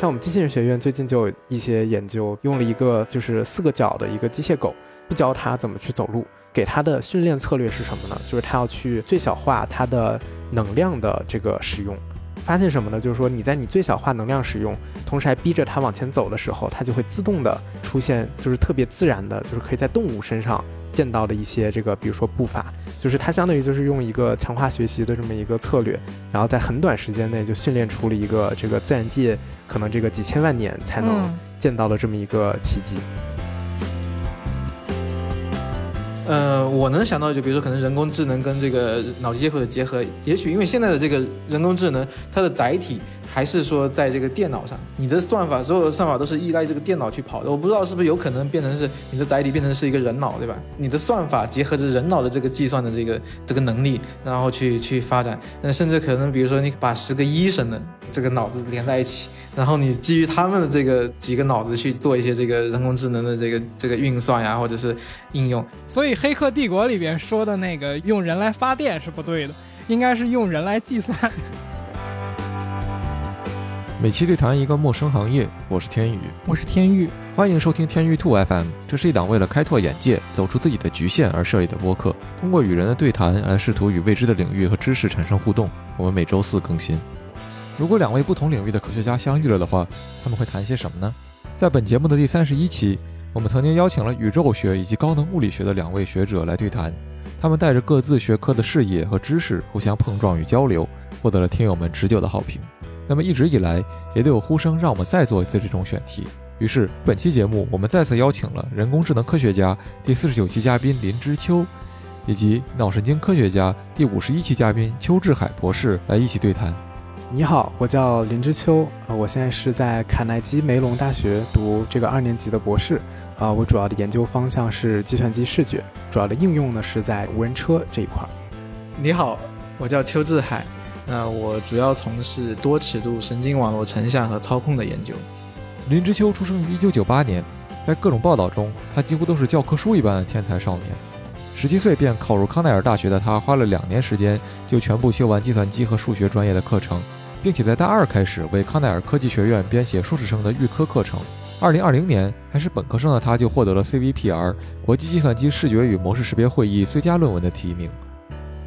像我们机器人学院最近就有一些研究，用了一个就是四个脚的一个机械狗，不教它怎么去走路，给它的训练策略是什么呢？就是它要去最小化它的能量的这个使用。发现什么呢？就是说你在你最小化能量使用，同时还逼着它往前走的时候，它就会自动的出现，就是特别自然的，就是可以在动物身上见到的一些这个，比如说步伐，就是它相当于就是用一个强化学习的这么一个策略，然后在很短时间内就训练出了一个这个自然界可能这个几千万年才能见到的这么一个奇迹。呃，我能想到就比如说可能人工智能跟这个脑机接口的结合，也许因为现在的这个人工智能，它的载体还是说在这个电脑上，你的算法所有的算法都是依赖这个电脑去跑的。我不知道是不是有可能变成是你的载体变成是一个人脑，对吧？你的算法结合着人脑的这个计算的这个这个能力，然后去去发展。那甚至可能比如说你把十个医生的这个脑子连在一起。然后你基于他们的这个几个脑子去做一些这个人工智能的这个这个运算呀，或者是应用。所以《黑客帝国》里边说的那个用人来发电是不对的，应该是用人来计算。每期对谈一个陌生行业，我是天宇，我是天宇，欢迎收听天宇兔 FM。这是一档为了开拓眼界、走出自己的局限而设立的播客，通过与人的对谈来试图与未知的领域和知识产生互动。我们每周四更新。如果两位不同领域的科学家相遇了的话，他们会谈些什么呢？在本节目的第三十一期，我们曾经邀请了宇宙学以及高能物理学的两位学者来对谈，他们带着各自学科的视野和知识互相碰撞与交流，获得了听友们持久的好评。那么一直以来也都有呼声让我们再做一次这种选题，于是本期节目我们再次邀请了人工智能科学家第四十九期嘉宾林之秋，以及脑神经科学家第五十一期嘉宾邱志海博士来一起对谈。你好，我叫林之秋，呃，我现在是在卡耐基梅隆大学读这个二年级的博士，啊，我主要的研究方向是计算机视觉，主要的应用呢是在无人车这一块。你好，我叫邱志海，那我主要从事多尺度神经网络成像和操控的研究。林之秋出生于一九九八年，在各种报道中，他几乎都是教科书一般的天才少年。十七岁便考入康奈尔大学的他，花了两年时间就全部修完计算机和数学专业的课程。并且在大二开始为康奈尔科技学院编写硕士生的预科课程。二零二零年还是本科生的他，就获得了 CVPR 国际计算机视觉与模式识别会议最佳论文的提名。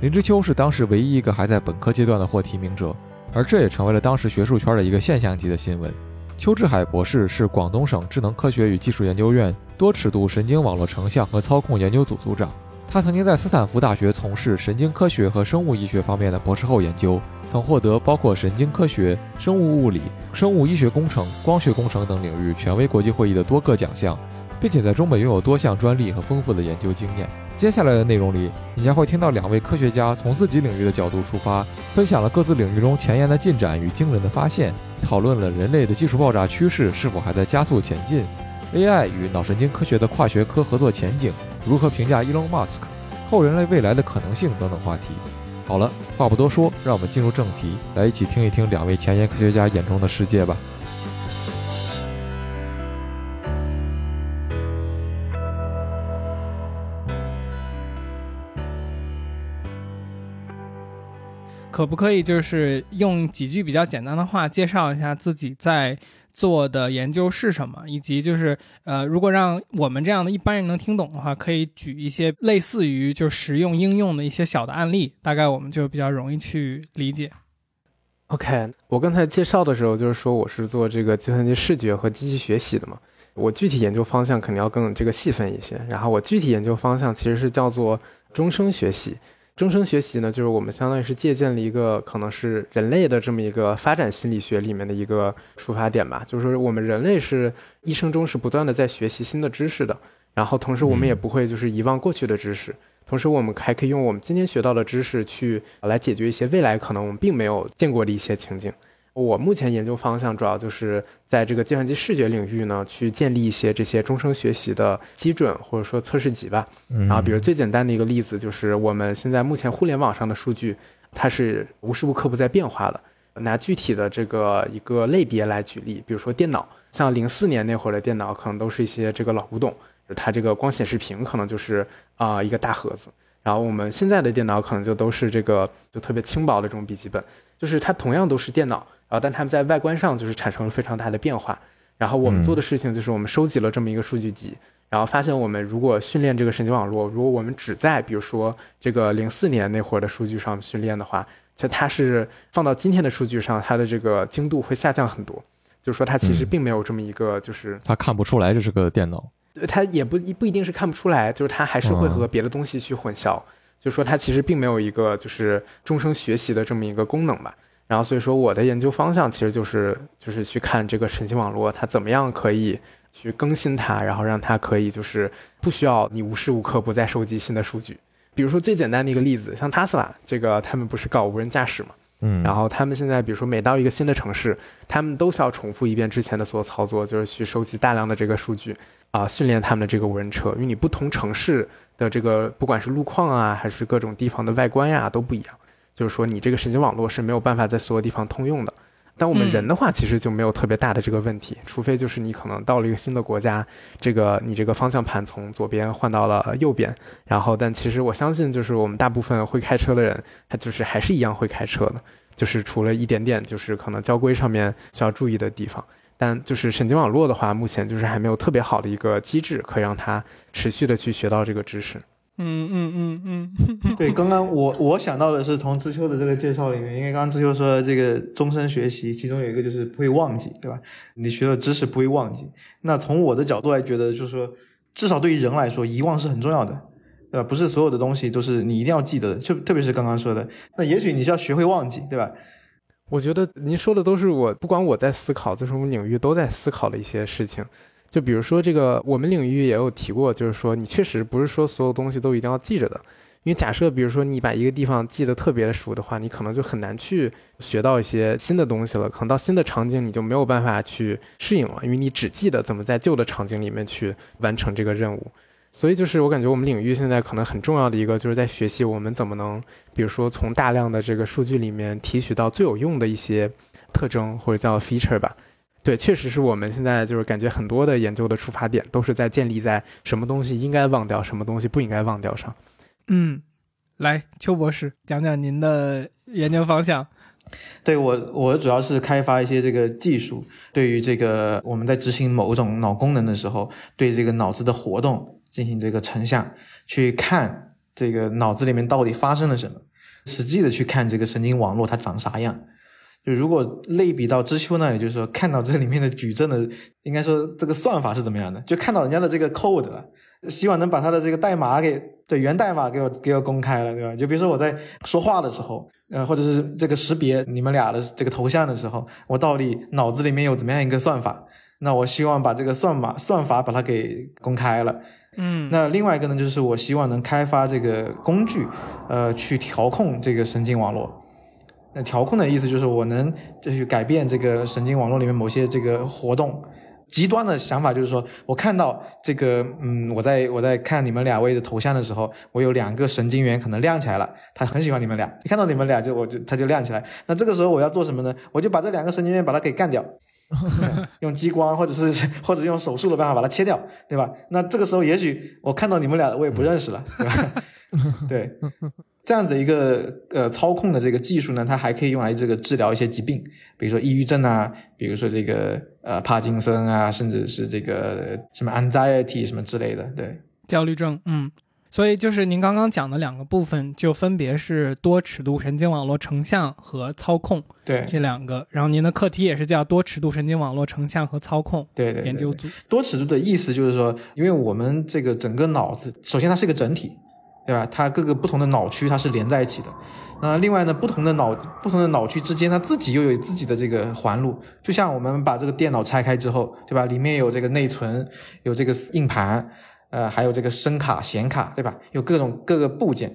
林之秋是当时唯一一个还在本科阶段的获提名者，而这也成为了当时学术圈的一个现象级的新闻。邱志海博士是广东省智能科学与技术研究院多尺度神经网络成像和操控研究组组长。他曾经在斯坦福大学从事神经科学和生物医学方面的博士后研究。曾获得包括神经科学、生物物理、生物医学工程、光学工程等领域权威国际会议的多个奖项，并且在中美拥有多项专利和丰富的研究经验。接下来的内容里，你将会听到两位科学家从自己领域的角度出发，分享了各自领域中前沿的进展与惊人的发现，讨论了人类的技术爆炸趋势是否还在加速前进，AI 与脑神经科学的跨学科合作前景，如何评价 Elon Musk，后人类未来的可能性等等话题。好了，话不多说，让我们进入正题，来一起听一听两位前沿科学家眼中的世界吧。可不可以就是用几句比较简单的话介绍一下自己在？做的研究是什么，以及就是呃，如果让我们这样的一般人能听懂的话，可以举一些类似于就实用应用的一些小的案例，大概我们就比较容易去理解。OK，我刚才介绍的时候就是说我是做这个计算机视觉和机器学习的嘛，我具体研究方向肯定要更这个细分一些，然后我具体研究方向其实是叫做终生学习。终生学习呢，就是我们相当于是借鉴了一个可能是人类的这么一个发展心理学里面的一个出发点吧。就是说，我们人类是一生中是不断的在学习新的知识的，然后同时我们也不会就是遗忘过去的知识，同时我们还可以用我们今天学到的知识去来解决一些未来可能我们并没有见过的一些情景。我目前研究方向主要就是在这个计算机视觉领域呢，去建立一些这些终生学习的基准或者说测试集吧。然后，比如最简单的一个例子就是我们现在目前互联网上的数据，它是无时无刻不在变化的。拿具体的这个一个类别来举例，比如说电脑，像零四年那会儿的电脑，可能都是一些这个老古董，它这个光显示屏可能就是啊一个大盒子。然后我们现在的电脑可能就都是这个就特别轻薄的这种笔记本，就是它同样都是电脑。然后但他们在外观上就是产生了非常大的变化。然后我们做的事情就是我们收集了这么一个数据集，然后发现我们如果训练这个神经网络，如果我们只在比如说这个零四年那会儿的数据上训练的话，就它是放到今天的数据上，它的这个精度会下降很多。就是说它其实并没有这么一个，就是它看不出来这是个电脑，它也不不一定是看不出来，就是它还是会和别的东西去混淆。就是说它其实并没有一个就是终生学习的这么一个功能吧。然后所以说我的研究方向其实就是就是去看这个神经网络它怎么样可以去更新它，然后让它可以就是不需要你无时无刻不在收集新的数据。比如说最简单的一个例子，像特斯拉这个他们不是搞无人驾驶嘛？嗯，然后他们现在比如说每到一个新的城市，他们都需要重复一遍之前的所有操作，就是去收集大量的这个数据啊，训练他们的这个无人车。因为你不同城市的这个不管是路况啊，还是各种地方的外观呀都不一样，就是说你这个神经网络是没有办法在所有地方通用的。但我们人的话，其实就没有特别大的这个问题，除非就是你可能到了一个新的国家，这个你这个方向盘从左边换到了右边，然后但其实我相信，就是我们大部分会开车的人，他就是还是一样会开车的，就是除了一点点就是可能交规上面需要注意的地方，但就是神经网络的话，目前就是还没有特别好的一个机制，可以让它持续的去学到这个知识。嗯嗯嗯嗯，对，刚刚我我想到的是从知秋的这个介绍里面，因为刚刚知秋说这个终身学习，其中有一个就是不会忘记，对吧？你学了知识不会忘记。那从我的角度来觉得，就是说，至少对于人来说，遗忘是很重要的，对吧？不是所有的东西都是你一定要记得的，就特别是刚刚说的，那也许你是要学会忘记，对吧？我觉得您说的都是我不管我在思考，就是我们领域都在思考的一些事情。就比如说这个，我们领域也有提过，就是说你确实不是说所有东西都一定要记着的，因为假设比如说你把一个地方记得特别的熟的话，你可能就很难去学到一些新的东西了，可能到新的场景你就没有办法去适应了，因为你只记得怎么在旧的场景里面去完成这个任务。所以就是我感觉我们领域现在可能很重要的一个，就是在学习我们怎么能，比如说从大量的这个数据里面提取到最有用的一些特征或者叫 feature 吧。对，确实是我们现在就是感觉很多的研究的出发点都是在建立在什么东西应该忘掉，什么东西不应该忘掉上。嗯，来，邱博士讲讲您的研究方向。对我，我主要是开发一些这个技术，对于这个我们在执行某种脑功能的时候，对这个脑子的活动进行这个成像，去看这个脑子里面到底发生了什么，实际的去看这个神经网络它长啥样。就如果类比到知秋那里，就是说看到这里面的矩阵的，应该说这个算法是怎么样的，就看到人家的这个 code 了，希望能把它的这个代码给对源代码给我给我公开了，对吧？就比如说我在说话的时候，呃，或者是这个识别你们俩的这个头像的时候，我到底脑子里面有怎么样一个算法？那我希望把这个算法算法把它给公开了。嗯，那另外一个呢，就是我希望能开发这个工具，呃，去调控这个神经网络。那调控的意思就是我能就是改变这个神经网络里面某些这个活动。极端的想法就是说我看到这个，嗯，我在我在看你们两位的头像的时候，我有两个神经元可能亮起来了，他很喜欢你们俩，一看到你们俩就我就他就亮起来。那这个时候我要做什么呢？我就把这两个神经元把它给干掉，用激光或者是或者用手术的办法把它切掉，对吧？那这个时候也许我看到你们俩我也不认识了，对吧？对。这样子一个呃操控的这个技术呢，它还可以用来这个治疗一些疾病，比如说抑郁症啊，比如说这个呃帕金森啊，甚至是这个什么 anxiety 什么之类的，对，焦虑症，嗯，所以就是您刚刚讲的两个部分，就分别是多尺度神经网络成像和操控，对，这两个，然后您的课题也是叫多尺度神经网络成像和操控，对对，研究组。多尺度的意思就是说，因为我们这个整个脑子，首先它是一个整体。对吧？它各个不同的脑区它是连在一起的。那另外呢，不同的脑不同的脑区之间，它自己又有自己的这个环路。就像我们把这个电脑拆开之后，对吧？里面有这个内存，有这个硬盘，呃，还有这个声卡、显卡，对吧？有各种各个部件。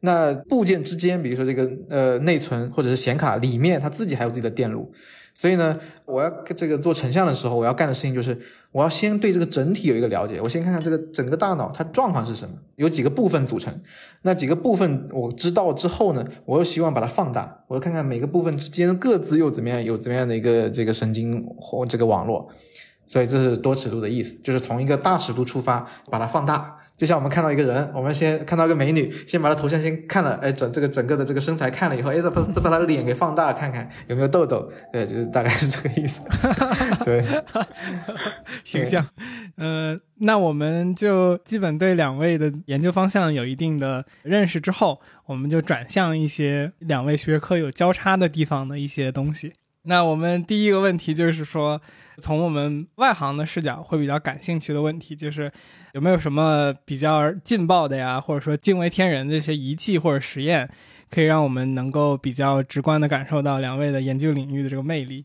那部件之间，比如说这个呃内存或者是显卡里面，它自己还有自己的电路。所以呢，我要这个做成像的时候，我要干的事情就是，我要先对这个整体有一个了解。我先看看这个整个大脑它状况是什么，有几个部分组成。那几个部分我知道之后呢，我又希望把它放大，我要看看每个部分之间各自又怎么样，有怎么样的一个这个神经或这个网络。所以这是多尺度的意思，就是从一个大尺度出发，把它放大，就像我们看到一个人，我们先看到一个美女，先把她头像先看了，哎，整这个整个的这个身材看了以后，哎，再把再把她的脸给放大看看有没有痘痘，对，就是大概是这个意思。对，形象。呃，那我们就基本对两位的研究方向有一定的认识之后，我们就转向一些两位学科有交叉的地方的一些东西。那我们第一个问题就是说，从我们外行的视角会比较感兴趣的问题就是。有没有什么比较劲爆的呀，或者说惊为天人的这些仪器或者实验，可以让我们能够比较直观的感受到两位的研究领域的这个魅力？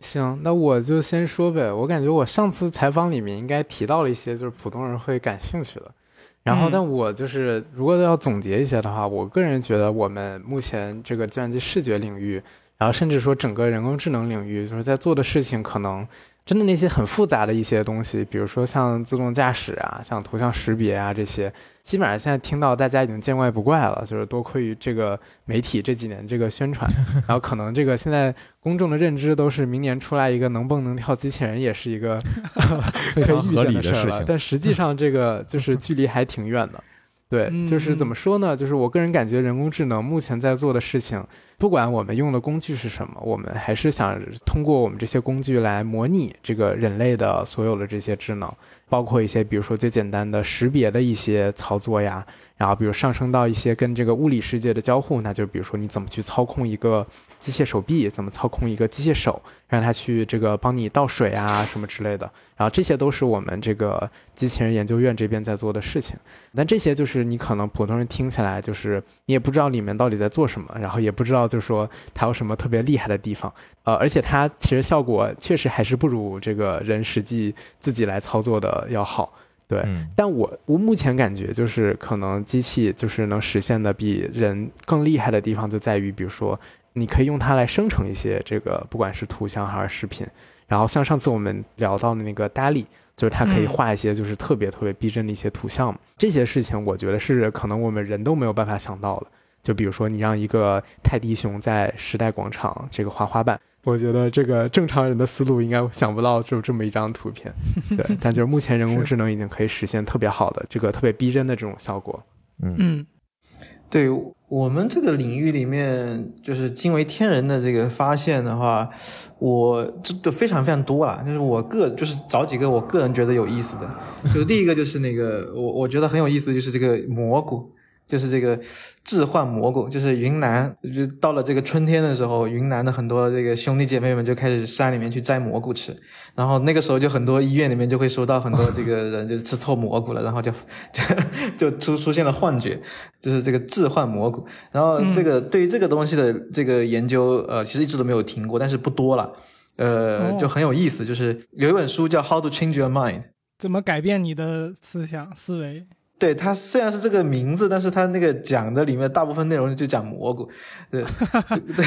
行，那我就先说呗。我感觉我上次采访里面应该提到了一些就是普通人会感兴趣的。然后，但我就是如果要总结一些的话，我个人觉得我们目前这个计算机视觉领域，然后甚至说整个人工智能领域，就是在做的事情可能。真的那些很复杂的一些东西，比如说像自动驾驶啊，像图像识别啊这些，基本上现在听到大家已经见怪不怪了。就是多亏于这个媒体这几年这个宣传，然后可能这个现在公众的认知都是明年出来一个能蹦能跳机器人也是一个 非常 合理的事情。但实际上这个就是距离还挺远的。对，就是怎么说呢？就是我个人感觉人工智能目前在做的事情。不管我们用的工具是什么，我们还是想通过我们这些工具来模拟这个人类的所有的这些智能，包括一些比如说最简单的识别的一些操作呀，然后比如上升到一些跟这个物理世界的交互，那就比如说你怎么去操控一个机械手臂，怎么操控一个机械手，让它去这个帮你倒水啊什么之类的，然后这些都是我们这个机器人研究院这边在做的事情。但这些就是你可能普通人听起来就是你也不知道里面到底在做什么，然后也不知道。就说它有什么特别厉害的地方，呃，而且它其实效果确实还是不如这个人实际自己来操作的要好，对。但我我目前感觉就是可能机器就是能实现的比人更厉害的地方就在于，比如说你可以用它来生成一些这个不管是图像还是视频，然后像上次我们聊到的那个 DALL-E，就是它可以画一些就是特别特别逼真的一些图像，这些事情我觉得是可能我们人都没有办法想到的。就比如说，你让一个泰迪熊在时代广场这个滑滑板，我觉得这个正常人的思路应该想不到就这么一张图片，对。但就是目前人工智能已经可以实现特别好的这个特别逼真的这种效果。嗯，对我们这个领域里面，就是惊为天人的这个发现的话，我这都非常非常多了。就是我个就是找几个我个人觉得有意思的，就是第一个就是那个我我觉得很有意思的就是这个蘑菇。就是这个置换蘑菇，就是云南，就到了这个春天的时候，云南的很多这个兄弟姐妹们就开始山里面去摘蘑菇吃，然后那个时候就很多医院里面就会收到很多这个人就是吃错蘑菇了，然后就就就出出现了幻觉，就是这个置换蘑菇，然后这个对于这个东西的这个研究，呃，其实一直都没有停过，但是不多了，呃，就很有意思，就是有一本书叫《How to Change Your Mind》，怎么改变你的思想思维。对它虽然是这个名字，但是它那个讲的里面大部分内容就讲蘑菇，对 对，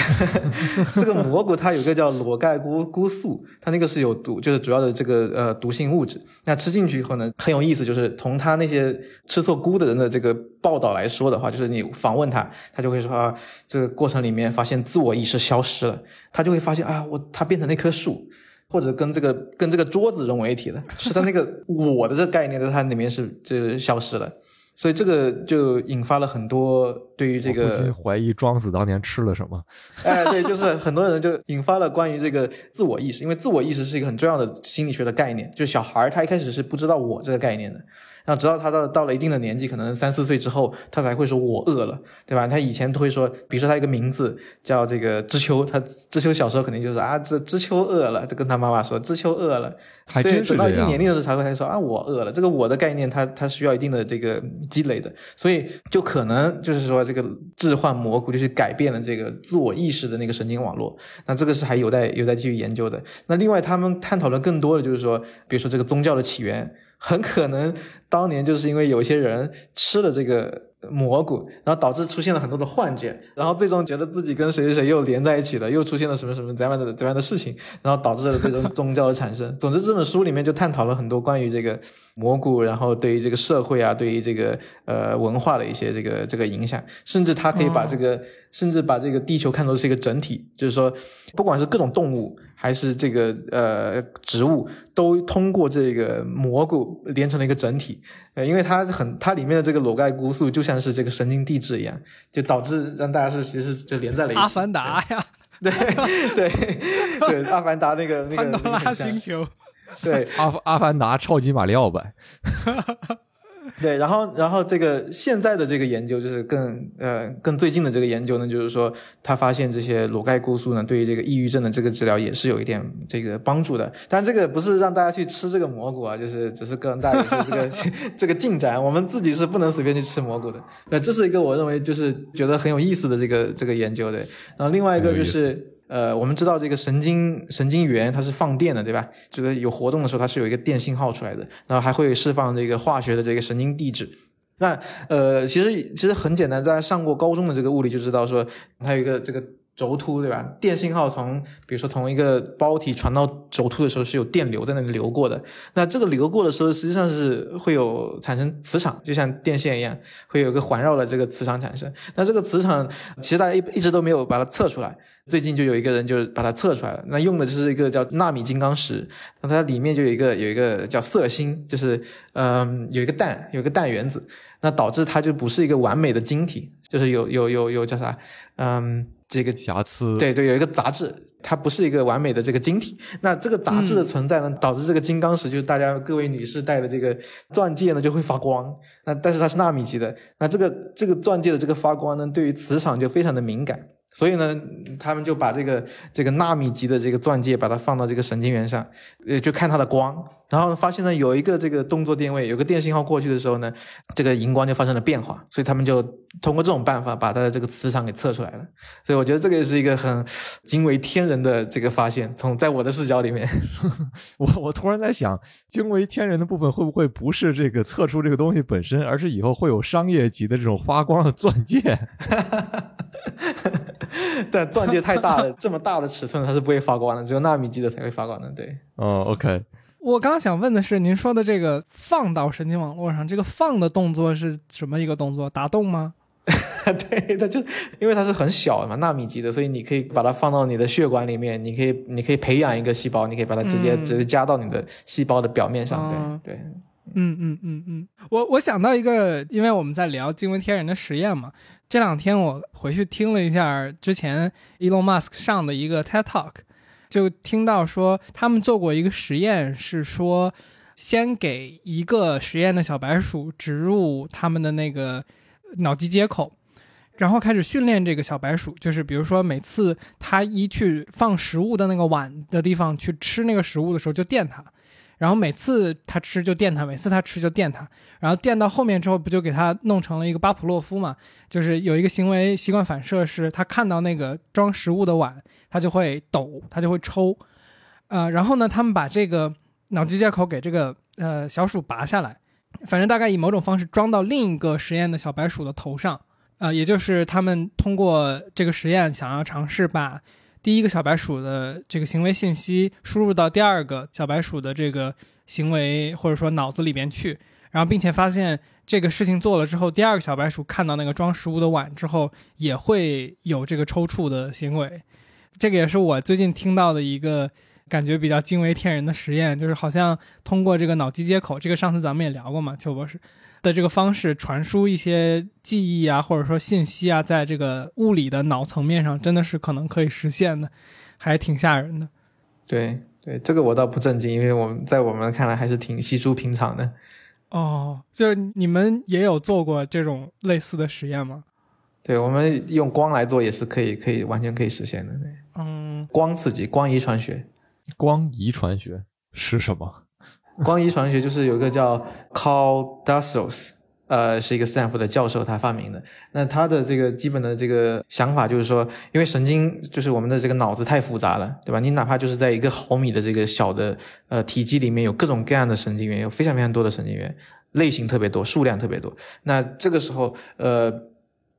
这个蘑菇它有个叫裸盖菇菇素，它那个是有毒，就是主要的这个呃毒性物质。那吃进去以后呢，很有意思，就是从他那些吃错菇的人的这个报道来说的话，就是你访问他，他就会说啊，这个过程里面发现自我意识消失了，他就会发现啊，我他变成那棵树。或者跟这个跟这个桌子融为一体的，是他那个我的这个概念在它里面是就消失了，所以这个就引发了很多对于这个怀疑庄子当年吃了什么。哎，对，就是很多人就引发了关于这个自我意识，因为自我意识是一个很重要的心理学的概念，就小孩他一开始是不知道我这个概念的。然后直到他到到了一定的年纪，可能三四岁之后，他才会说“我饿了”，对吧？他以前都会说，比如说他一个名字叫这个知秋，他知秋小时候肯定就是啊，这知秋饿了，就跟他妈妈说知秋饿了。还真是等到一定年龄的时候才会才说啊，我饿了。这个“我的”概念，他他需要一定的这个积累的，所以就可能就是说这个置换蘑菇就是改变了这个自我意识的那个神经网络。那这个是还有待有待继续研究的。那另外他们探讨的更多的就是说，比如说这个宗教的起源。很可能当年就是因为有些人吃了这个蘑菇，然后导致出现了很多的幻觉，然后最终觉得自己跟谁谁谁又连在一起了，又出现了什么什么怎样的怎样的事情，然后导致了这种宗教的产生。总之，这本书里面就探讨了很多关于这个蘑菇，然后对于这个社会啊，对于这个呃文化的一些这个这个影响，甚至他可以把这个，甚至把这个地球看作是一个整体，就是说，不管是各种动物还是这个呃植物，都通过这个蘑菇连成了一个整体。呃，因为它很，它里面的这个裸盖菇素就像是这个神经递质一样，就导致让大家是其实就连在了一起。阿凡达呀，对对对，阿凡达那个那个潘多拉那个星球，对阿阿凡达超级马里奥版，对，然后然后这个现在的这个研究就是更呃更最近的这个研究呢，就是说他发现这些裸盖菇素呢，对于这个抑郁症的这个治疗也是有一点这个帮助的。但这个不是让大家去吃这个蘑菇啊，就是只是告诉大家一些这个 这个进展，我们自己是不能随便去吃蘑菇的。那这是一个我认为就是觉得很有意思的这个这个研究的。然后另外一个就是。呃，我们知道这个神经神经元它是放电的，对吧？就是有活动的时候，它是有一个电信号出来的，然后还会释放这个化学的这个神经递质。那呃，其实其实很简单，大家上过高中的这个物理就知道说，它有一个这个轴突，对吧？电信号从比如说从一个包体传到轴突的时候是有电流在那里流过的。那这个流过的时候，实际上是会有产生磁场，就像电线一样，会有一个环绕的这个磁场产生。那这个磁场其实大家一一直都没有把它测出来，最近就有一个人就把它测出来了。那用的就是一个叫纳米金刚石，那它里面就有一个有一个叫色星，就是嗯、有一个氮有一个氮原子，那导致它就不是一个完美的晶体，就是有有有有叫啥嗯。这个瑕疵。对对，有一个杂质，它不是一个完美的这个晶体。那这个杂质的存在呢，导致这个金刚石，就是大家各位女士戴的这个钻戒呢，就会发光。那但是它是纳米级的，那这个这个钻戒的这个发光呢，对于磁场就非常的敏感。所以呢，他们就把这个这个纳米级的这个钻戒，把它放到这个神经元上，呃，就看它的光，然后发现呢，有一个这个动作电位，有个电信号过去的时候呢，这个荧光就发生了变化，所以他们就通过这种办法把它的这个磁场给测出来了。所以我觉得这个也是一个很惊为天人的这个发现，从在我的视角里面，我我突然在想，惊为天人的部分会不会不是这个测出这个东西本身，而是以后会有商业级的这种发光的钻戒？哈哈哈 但钻戒太大了，这么大的尺寸它是不会发光的，只有纳米级的才会发光的。对，哦，OK，我刚刚想问的是，您说的这个放到神经网络上，这个放的动作是什么一个动作？打洞吗？对，它就因为它是很小的嘛，纳米级的，所以你可以把它放到你的血管里面，你可以你可以培养一个细胞，你可以把它直接、嗯直接加到你的细胞的表面上。哦对对，嗯嗯嗯嗯，我我想到一个，因为我们在聊惊为天人的实验嘛，这两天我回去听了一下之前 Elon Musk 上的一个 TED Talk，就听到说他们做过一个实验，是说先给一个实验的小白鼠植入他们的那个脑机接口。然后开始训练这个小白鼠，就是比如说每次它一去放食物的那个碗的地方去吃那个食物的时候，就电它，然后每次它吃就电它，每次它吃就电它，然后电到后面之后，不就给它弄成了一个巴甫洛夫嘛？就是有一个行为习惯反射，是它看到那个装食物的碗，它就会抖，它就会抽，呃，然后呢，他们把这个脑机接口给这个呃小鼠拔下来，反正大概以某种方式装到另一个实验的小白鼠的头上，呃，也就是他们通过这个实验想要尝试把第一个小白鼠的这个行为信息输入到第二个小白鼠的这个行为或者说脑子里边去，然后并且发现这个事情做了之后，第二个小白鼠看到那个装食物的碗之后，也会有这个抽搐的行为。这个也是我最近听到的一个感觉比较惊为天人的实验，就是好像通过这个脑机接口，这个上次咱们也聊过嘛，邱博士的这个方式传输一些记忆啊，或者说信息啊，在这个物理的脑层面上，真的是可能可以实现的，还挺吓人的。对对，这个我倒不震惊，因为我们在我们看来还是挺稀疏平常的。哦，就你们也有做过这种类似的实验吗？对我们用光来做也是可以，可以完全可以实现的。对，嗯，光刺激，光遗传学，光遗传学是什么？光遗传学就是有一个叫 Carl Dassos，呃，是一个斯坦福的教授他发明的。那他的这个基本的这个想法就是说，因为神经就是我们的这个脑子太复杂了，对吧？你哪怕就是在一个毫米的这个小的呃体积里面有各种各样的神经元，有非常非常多的神经元。类型特别多，数量特别多。那这个时候，呃，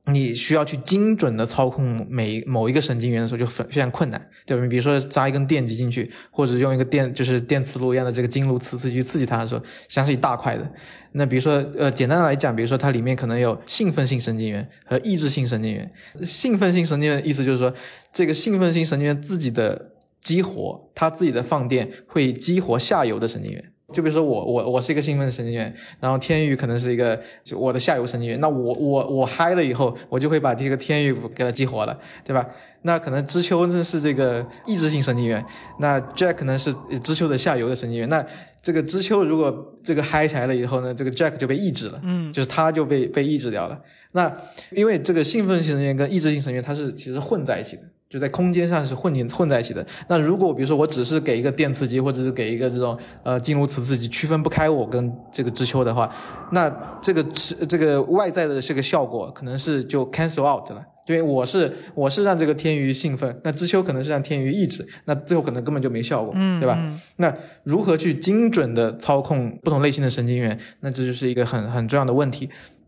你需要去精准的操控每某一个神经元的时候，就非非常困难，对吧？你比如说扎一根电极进去，或者用一个电就是电磁炉一样的这个经颅磁刺去刺激它的时候，实际上是一大块的。那比如说，呃，简单的来讲，比如说它里面可能有兴奋性神经元和抑制性神经元。兴奋性神经元的意思就是说，这个兴奋性神经元自己的激活，它自己的放电会激活下游的神经元。就比如说我我我是一个兴奋神经元，然后天宇可能是一个我的下游神经元，那我我我嗨了以后，我就会把这个天宇给它激活了，对吧？那可能知秋呢是这个抑制性神经元，那 Jack 可能是知秋的下游的神经元，那这个知秋如果这个嗨起来了以后呢，这个 Jack 就被抑制了，嗯就是它就被被抑制掉了。那因为这个兴奋性神经元跟抑制性神经元它是其实混在一起的。就在空间上是混进混在一起的。那如果比如说我只是给一个电磁极，或者是给一个这种呃经颅磁刺激，区分不开我跟这个知秋的话，那这个这个外在的这个效果可能是就 cancel out 了。因为我是我是让这个天娱兴奋，那知秋可能是让天娱抑制，那最后可能根本就没效果，嗯，对吧？嗯那如何去精准的操控不同类型的神经元？那这就是一个很很重要的问题。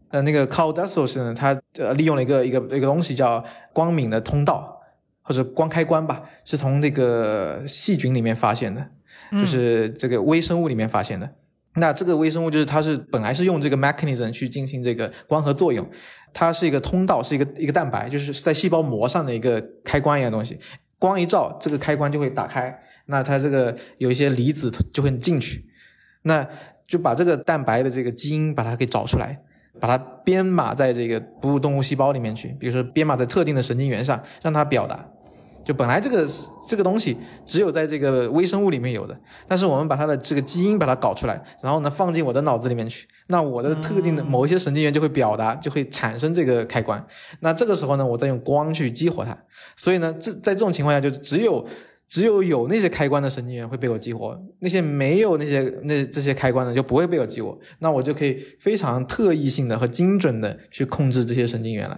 呃，那个 Carl Dassos 呢，他呃利用了一个一个一个东西叫光敏的通道。或者光开关吧，是从这个细菌里面发现的，就是这个微生物里面发现的。那这个微生物就是它是本来是用这个 mechanism 去进行这个光合作用，它是一个通道，是一个一个蛋白，就是在细胞膜上的一个开关一样东西。光一照，这个开关就会打开，那它这个有一些离子就会进去，那就把这个蛋白的这个基因把它给找出来。把它编码在这个哺乳动物细胞里面去，比如说编码在特定的神经元上，让它表达。就本来这个这个东西只有在这个微生物里面有的，但是我们把它的这个基因把它搞出来，然后呢放进我的脑子里面去，那我的特定的某一些神经元就会表达，就会产生这个开关。那这个时候呢，我再用光去激活它。所以呢，这在这种情况下，就只有。只有有那些开关的神经元会被我激活，那些没有那些那这些开关的就不会被我激活，那我就可以非常特异性的和精准的去控制这些神经元了。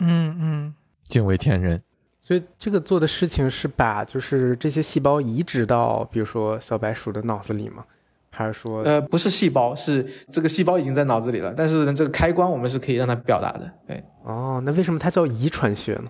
嗯嗯，惊为天人。所以这个做的事情是把就是这些细胞移植到比如说小白鼠的脑子里吗？还是说呃不是细胞，是这个细胞已经在脑子里了，但是呢这个开关我们是可以让它表达的。对，哦，那为什么它叫遗传学呢？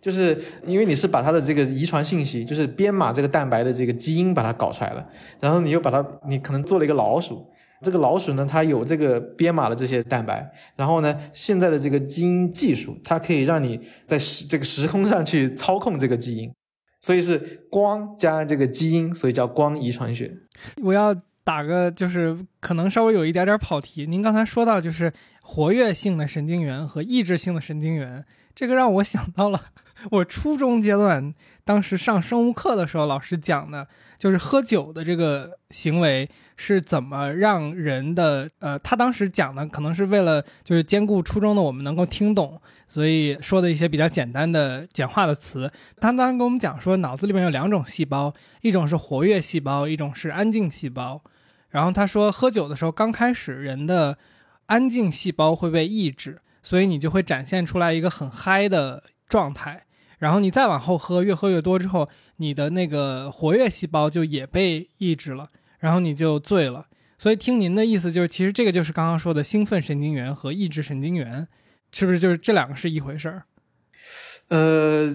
就是因为你是把它的这个遗传信息，就是编码这个蛋白的这个基因把它搞出来了，然后你又把它，你可能做了一个老鼠，这个老鼠呢，它有这个编码的这些蛋白，然后呢，现在的这个基因技术，它可以让你在时这个时空上去操控这个基因，所以是光加这个基因，所以叫光遗传学。我要打个就是可能稍微有一点点跑题。您刚才说到就是活跃性的神经元和抑制性的神经元，这个让我想到了我初中阶段当时上生物课的时候，老师讲的就是喝酒的这个行为是怎么让人的呃，他当时讲的可能是为了就是兼顾初中的我们能够听懂，所以说的一些比较简单的简化的词。他当时跟我们讲说，脑子里面有两种细胞，一种是活跃细胞，一种是安静细胞。然后他说，喝酒的时候刚开始人的安静细胞会被抑制，所以你就会展现出来一个很嗨的状态。然后你再往后喝，越喝越多之后，你的那个活跃细胞就也被抑制了，然后你就醉了。所以听您的意思就是，其实这个就是刚刚说的兴奋神经元和抑制神经元，是不是就是这两个是一回事儿？呃，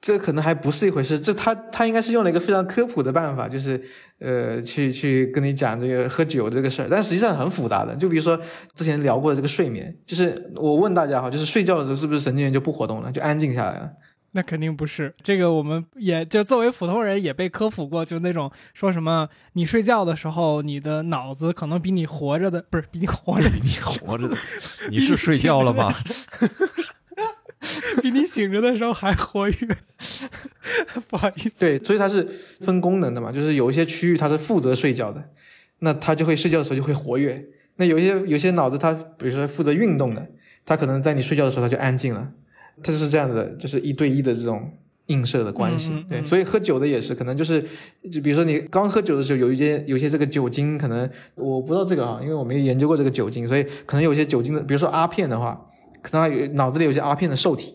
这可能还不是一回事。这他他应该是用了一个非常科普的办法，就是呃，去去跟你讲这个喝酒这个事儿，但实际上很复杂的。就比如说之前聊过的这个睡眠，就是我问大家哈，就是睡觉的时候是不是神经元就不活动了，就安静下来了？那肯定不是，这个我们也就作为普通人也被科普过，就那种说什么你睡觉的时候，你的脑子可能比你活着的不是比你活着，你活着的，你是睡觉了吗？比你醒着的时候还活跃。不好意思，对，所以它是分功能的嘛，就是有一些区域它是负责睡觉的，那它就会睡觉的时候就会活跃。那有一些有些脑子它比如说负责运动的，它可能在你睡觉的时候它就安静了。它是这样的，就是一对一的这种映射的关系。对，所以喝酒的也是，可能就是就比如说你刚喝酒的时候，有一些有些这个酒精，可能我不知道这个哈，因为我没有研究过这个酒精，所以可能有些酒精的，比如说阿片的话，可能它有脑子里有些阿片的受体，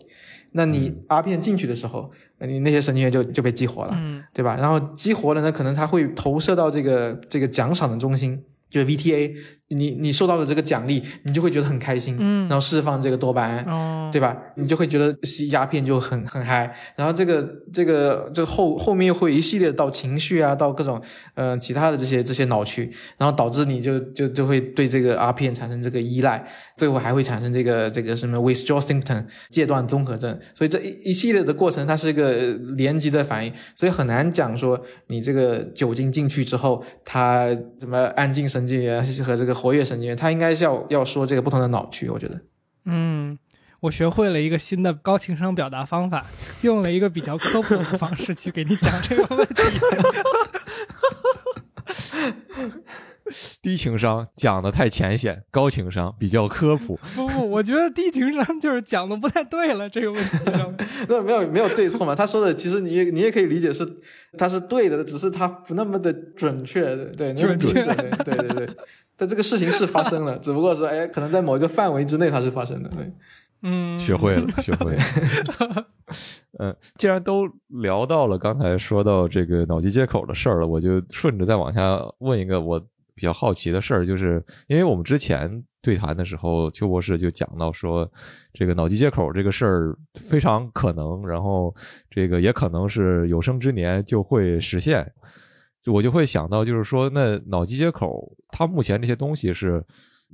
那你阿片进去的时候，你那些神经元就就被激活了。嗯对吧？然后激活了呢，可能它会投射到这个这个奖赏的中心，就是 VTA 你你受到的这个奖励，你就会觉得很开心，嗯。然后释放这个多巴胺，哦，对吧？你就会觉得吸鸦片就很很嗨，然后这个这个这个后后面又会一系列到情绪啊，到各种呃其他的这些这些脑区，然后导致你就就就会对这个鸦片产生这个依赖，最后还会产生这个这个什么 withdrawal symptom 戒断综合症，所以这一一系列的过程它是一个呃连级的反应，所以很难讲说你这个酒精进去之后，它什么安静神经元和这个活跃神经元，它应该是要要说这个不同的脑区，我觉得。嗯，我学会了一个新的高情商表达方法，用了一个比较科普的方式去给你讲这个问题。低情商讲的太浅显，高情商比较科普。不不，我觉得低情商就是讲的不太对了，这个问题。那没有没有对错嘛？他说的其实你也你也可以理解是他是对的，只是他不那么的准确，对那么准确对对对对。但这个事情是发生了，只不过说哎，可能在某一个范围之内它是发生的，对。嗯，学会了，学会了。嗯，既然都聊到了刚才说到这个脑机接口的事儿了，我就顺着再往下问一个我比较好奇的事儿，就是因为我们之前对谈的时候，邱博士就讲到说，这个脑机接口这个事儿非常可能，然后这个也可能是有生之年就会实现。就我就会想到，就是说，那脑机接口它目前这些东西是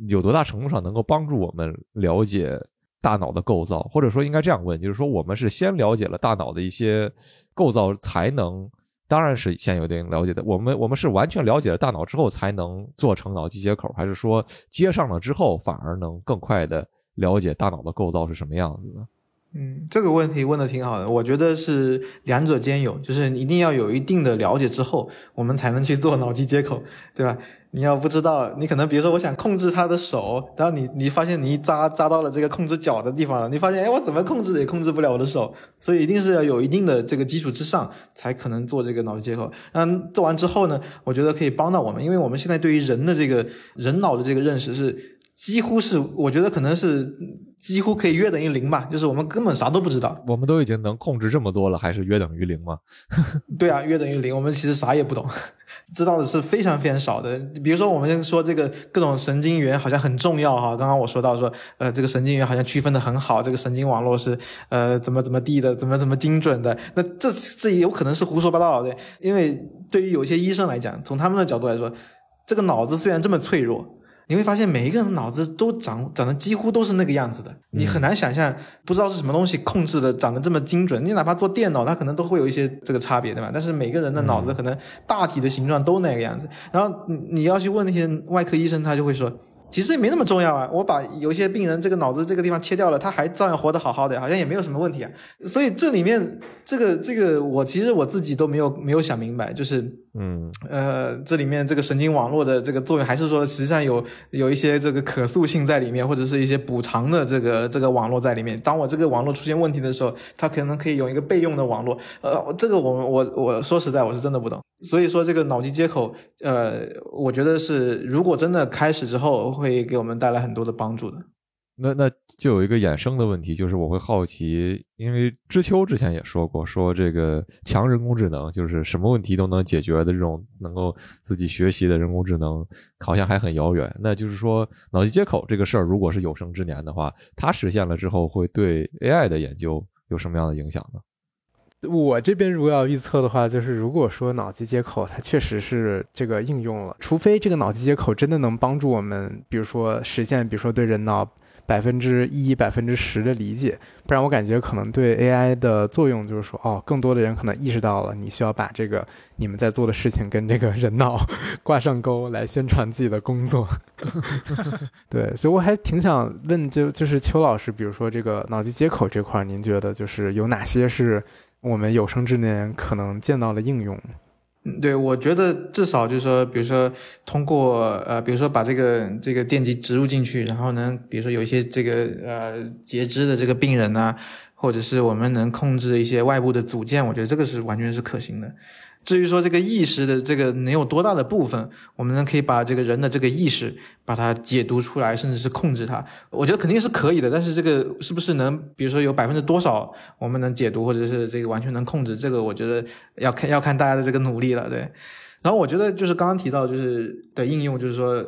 有多大程度上能够帮助我们了解大脑的构造，或者说应该这样问，就是说我们是先了解了大脑的一些构造，才能，当然是先有一定了解的。我们我们是完全了解了大脑之后才能做成脑机接口，还是说接上了之后反而能更快的了解大脑的构造是什么样子的？嗯，这个问题问的挺好的，我觉得是两者兼有，就是一定要有一定的了解之后，我们才能去做脑机接口，对吧？你要不知道，你可能比如说我想控制他的手，然后你你发现你一扎扎到了这个控制脚的地方了，你发现哎我怎么控制也控制不了我的手，所以一定是要有一定的这个基础之上，才可能做这个脑机接口。嗯，做完之后呢，我觉得可以帮到我们，因为我们现在对于人的这个人脑的这个认识是几乎是，我觉得可能是几乎可以约等于零吧，就是我们根本啥都不知道。我们都已经能控制这么多了，还是约等于零吗？对啊，约等于零，我们其实啥也不懂，知道的是非常非常少的。比如说，我们说这个各种神经元好像很重要哈，刚刚我说到说，呃，这个神经元好像区分的很好，这个神经网络是呃怎么怎么地的，怎么怎么精准的。那这这也有可能是胡说八道的，因为对于有些医生来讲，从他们的角度来说，这个脑子虽然这么脆弱。你会发现每一个人的脑子都长长得几乎都是那个样子的，你很难想象不知道是什么东西控制的长得这么精准。你哪怕做电脑，它可能都会有一些这个差别，对吧？但是每个人的脑子可能大体的形状都那个样子。然后你你要去问那些外科医生，他就会说。其实也没那么重要啊，我把有些病人这个脑子这个地方切掉了，他还照样活得好好的，好像也没有什么问题啊。所以这里面这个这个，我其实我自己都没有没有想明白，就是嗯呃，这里面这个神经网络的这个作用，还是说实际上有有一些这个可塑性在里面，或者是一些补偿的这个这个网络在里面。当我这个网络出现问题的时候，它可能可以有一个备用的网络。呃，这个我们我我说实在我是真的不懂。所以说这个脑机接口，呃，我觉得是如果真的开始之后，会给我们带来很多的帮助的。那那就有一个衍生的问题，就是我会好奇，因为知秋之前也说过，说这个强人工智能就是什么问题都能解决的这种能够自己学习的人工智能，好像还很遥远。那就是说，脑机接口这个事儿，如果是有生之年的话，它实现了之后，会对 AI 的研究有什么样的影响呢？我这边如果要预测的话，就是如果说脑机接口它确实是这个应用了，除非这个脑机接口真的能帮助我们，比如说实现，比如说对人脑百分之一、百分之十的理解，不然我感觉可能对 AI 的作用就是说，哦，更多的人可能意识到了你需要把这个你们在做的事情跟这个人脑 挂上钩，来宣传自己的工作。对，所以我还挺想问，就就是邱老师，比如说这个脑机接口这块，您觉得就是有哪些是？我们有生之年可能见到的应用，对，我觉得至少就是说，比如说通过呃，比如说把这个这个电极植入进去，然后呢，比如说有一些这个呃截肢的这个病人呢，或者是我们能控制一些外部的组件，我觉得这个是完全是可行的。至于说这个意识的这个能有多大的部分，我们呢可以把这个人的这个意识把它解读出来，甚至是控制它，我觉得肯定是可以的。但是这个是不是能，比如说有百分之多少我们能解读，或者是这个完全能控制，这个我觉得要看要看大家的这个努力了。对，然后我觉得就是刚刚提到就是的应用，就是说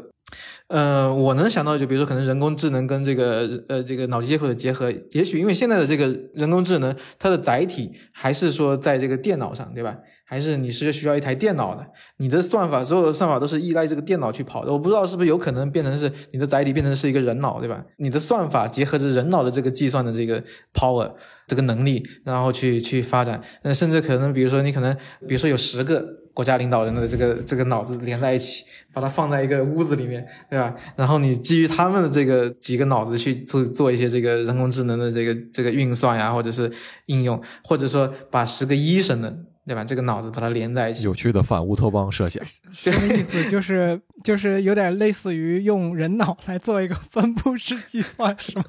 呃，我能想到就比如说可能人工智能跟这个呃这个脑机接口的结合，也许因为现在的这个人工智能，它的载体还是说在这个电脑上，对吧？还是你是需要一台电脑的，你的算法所有的算法都是依赖这个电脑去跑的。我不知道是不是有可能变成是你的载体变成是一个人脑，对吧？你的算法结合着人脑的这个计算的这个 power 这个能力，然后去去发展。那甚至可能比如说你可能比如说有十个国家领导人的这个这个脑子连在一起，把它放在一个屋子里面，对吧？然后你基于他们的这个几个脑子去做做一些这个人工智能的这个这个运算呀，或者是应用，或者说把十个医生的。对吧？这个脑子把它连在一起，有趣的反乌托邦设想，什么意思？就是就是有点类似于用人脑来做一个分布式计算，是吗？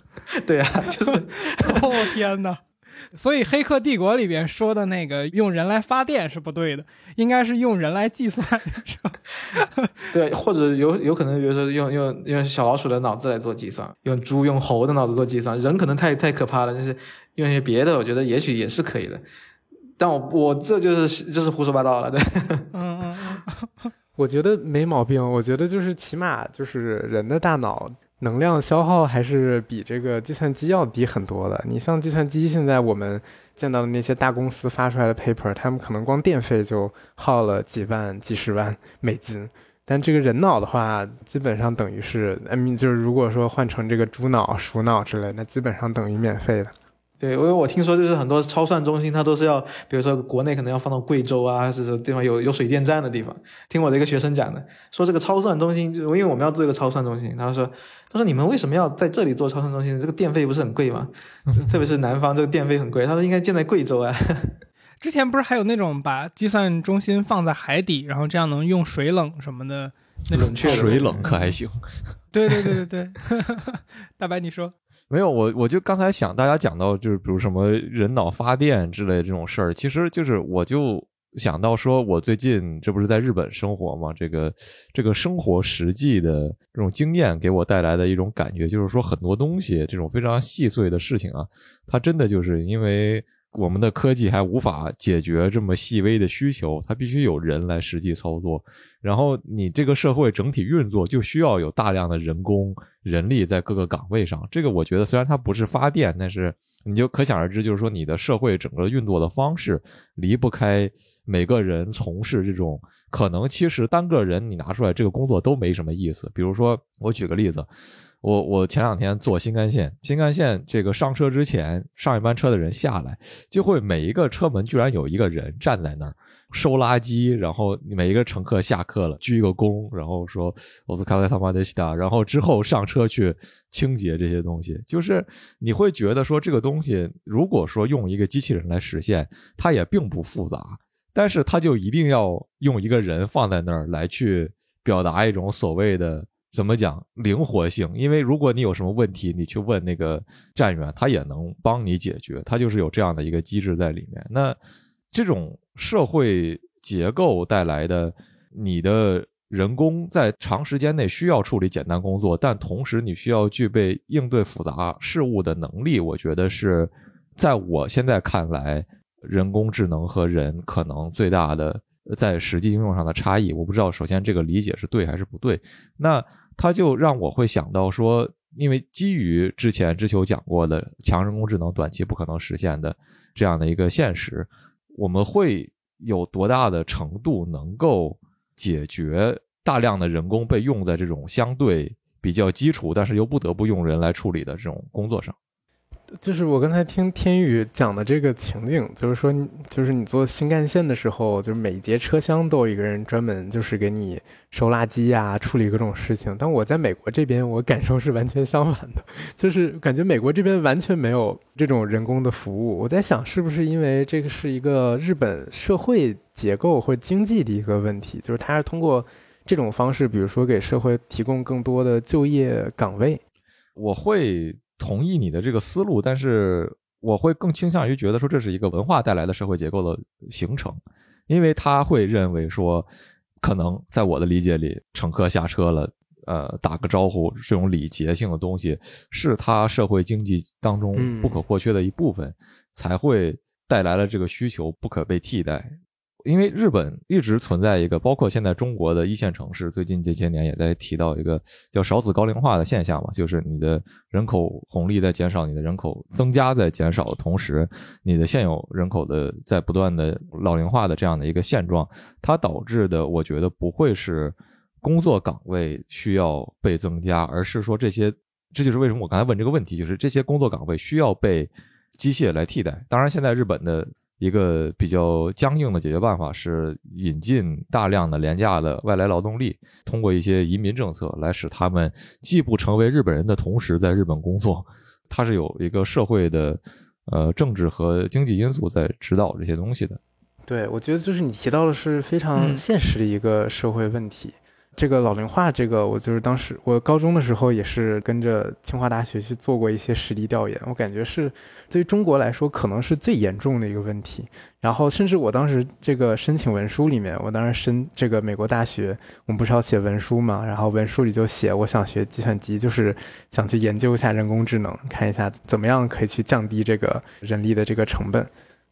对啊，就是，哦天哪！所以《黑客帝国》里边说的那个用人来发电是不对的，应该是用人来计算，是吧？对，或者有有可能，比如说用用用小老鼠的脑子来做计算，用猪用猴的脑子做计算，人可能太太可怕了，就是用一些别的，我觉得也许也是可以的。但我我这就是就是胡说八道了，对。嗯嗯，我觉得没毛病。我觉得就是起码就是人的大脑能量消耗还是比这个计算机要低很多的。你像计算机现在我们见到的那些大公司发出来的 paper，他们可能光电费就耗了几万、几十万美金。但这个人脑的话，基本上等于是，嗯，就是如果说换成这个猪脑、鼠脑之类，那基本上等于免费的。对，因为我听说就是很多超算中心，它都是要，比如说国内可能要放到贵州啊，还是地方有有水电站的地方。听我的一个学生讲的，说这个超算中心，就因为我们要做一个超算中心，他说，他说你们为什么要在这里做超算中心？这个电费不是很贵吗？特别是南方这个电费很贵。他说应该建在贵州啊。之前不是还有那种把计算中心放在海底，然后这样能用水冷什么的那种？水冷可还行？对对对对对，大白你说。没有我，我就刚才想大家讲到，就是比如什么人脑发电之类这种事儿，其实就是我就想到说，我最近这不是在日本生活嘛，这个这个生活实际的这种经验给我带来的一种感觉，就是说很多东西这种非常细碎的事情啊，它真的就是因为。我们的科技还无法解决这么细微的需求，它必须有人来实际操作。然后你这个社会整体运作就需要有大量的人工人力在各个岗位上。这个我觉得虽然它不是发电，但是你就可想而知，就是说你的社会整个运作的方式离不开每个人从事这种可能其实单个人你拿出来这个工作都没什么意思。比如说，我举个例子。我我前两天坐新干线，新干线这个上车之前，上一班车的人下来，就会每一个车门居然有一个人站在那儿收垃圾，然后每一个乘客下课了鞠一个躬，然后说我是卡塞他妈的西达，然后之后上车去清洁这些东西，就是你会觉得说这个东西如果说用一个机器人来实现，它也并不复杂，但是它就一定要用一个人放在那儿来去表达一种所谓的。怎么讲灵活性？因为如果你有什么问题，你去问那个站员，他也能帮你解决。他就是有这样的一个机制在里面。那这种社会结构带来的，你的人工在长时间内需要处理简单工作，但同时你需要具备应对复杂事物的能力。我觉得是在我现在看来，人工智能和人可能最大的。在实际应用上的差异，我不知道。首先，这个理解是对还是不对？那他就让我会想到说，因为基于之前之秋讲过的强人工智能短期不可能实现的这样的一个现实，我们会有多大的程度能够解决大量的人工被用在这种相对比较基础，但是又不得不用人来处理的这种工作上？就是我刚才听天宇讲的这个情景，就是说，就是你坐新干线的时候，就是每节车厢都有一个人专门就是给你收垃圾呀，处理各种事情。但我在美国这边，我感受是完全相反的，就是感觉美国这边完全没有这种人工的服务。我在想，是不是因为这个是一个日本社会结构或经济的一个问题，就是它是通过这种方式，比如说给社会提供更多的就业岗位。我会。同意你的这个思路，但是我会更倾向于觉得说这是一个文化带来的社会结构的形成，因为他会认为说，可能在我的理解里，乘客下车了，呃，打个招呼这种礼节性的东西，是他社会经济当中不可或缺的一部分，才会带来了这个需求不可被替代。因为日本一直存在一个，包括现在中国的一线城市，最近这些年也在提到一个叫少子高龄化的现象嘛，就是你的人口红利在减少，你的人口增加在减少的同时，你的现有人口的在不断的老龄化的这样的一个现状，它导致的，我觉得不会是工作岗位需要被增加，而是说这些，这就是为什么我刚才问这个问题，就是这些工作岗位需要被机械来替代。当然，现在日本的。一个比较僵硬的解决办法是引进大量的廉价的外来劳动力，通过一些移民政策来使他们既不成为日本人的同时在日本工作。它是有一个社会的、呃政治和经济因素在指导这些东西的。对，我觉得就是你提到的是非常现实的一个社会问题。这个老龄化，这个我就是当时我高中的时候也是跟着清华大学去做过一些实地调研，我感觉是对于中国来说可能是最严重的一个问题。然后甚至我当时这个申请文书里面，我当时申这个美国大学，我们不是要写文书嘛，然后文书里就写我想学计算机，就是想去研究一下人工智能，看一下怎么样可以去降低这个人力的这个成本。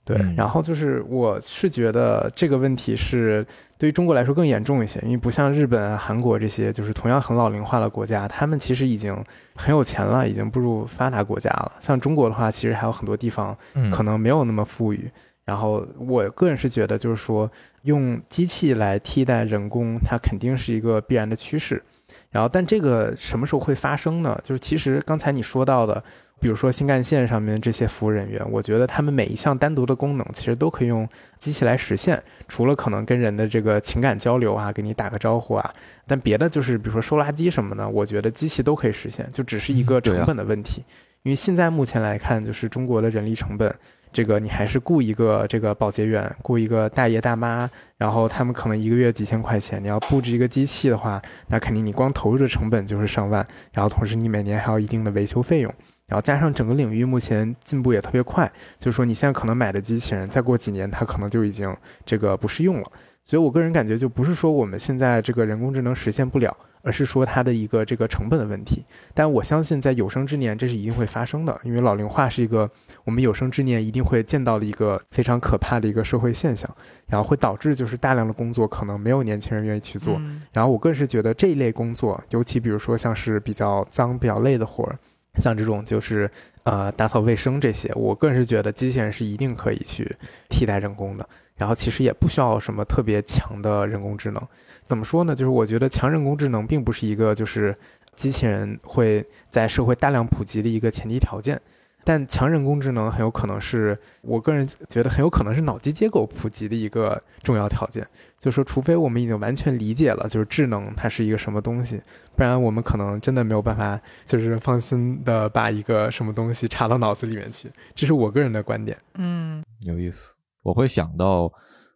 对，然后就是我是觉得这个问题是对于中国来说更严重一些，因为不像日本、韩国这些就是同样很老龄化的国家，他们其实已经很有钱了，已经步入发达国家了。像中国的话，其实还有很多地方可能没有那么富裕。然后我个人是觉得，就是说用机器来替代人工，它肯定是一个必然的趋势。然后，但这个什么时候会发生呢？就是其实刚才你说到的。比如说新干线上面这些服务人员，我觉得他们每一项单独的功能其实都可以用机器来实现，除了可能跟人的这个情感交流啊，给你打个招呼啊，但别的就是比如说收垃圾什么的，我觉得机器都可以实现，就只是一个成本的问题。因为现在目前来看，就是中国的人力成本，这个你还是雇一个这个保洁员，雇一个大爷大妈，然后他们可能一个月几千块钱，你要布置一个机器的话，那肯定你光投入的成本就是上万，然后同时你每年还要一定的维修费用。然后加上整个领域目前进步也特别快，就是说你现在可能买的机器人，再过几年它可能就已经这个不适用了。所以我个人感觉，就不是说我们现在这个人工智能实现不了，而是说它的一个这个成本的问题。但我相信在有生之年，这是一定会发生的，因为老龄化是一个我们有生之年一定会见到的一个非常可怕的一个社会现象，然后会导致就是大量的工作可能没有年轻人愿意去做。然后我更是觉得这一类工作，尤其比如说像是比较脏、比较累的活儿。像这种就是呃打扫卫生这些，我个人是觉得机器人是一定可以去替代人工的。然后其实也不需要什么特别强的人工智能。怎么说呢？就是我觉得强人工智能并不是一个就是机器人会在社会大量普及的一个前提条件。但强人工智能很有可能是我个人觉得很有可能是脑机接口普及的一个重要条件。就是说，除非我们已经完全理解了，就是智能它是一个什么东西，不然我们可能真的没有办法，就是放心的把一个什么东西插到脑子里面去。这是我个人的观点。嗯，有意思。我会想到。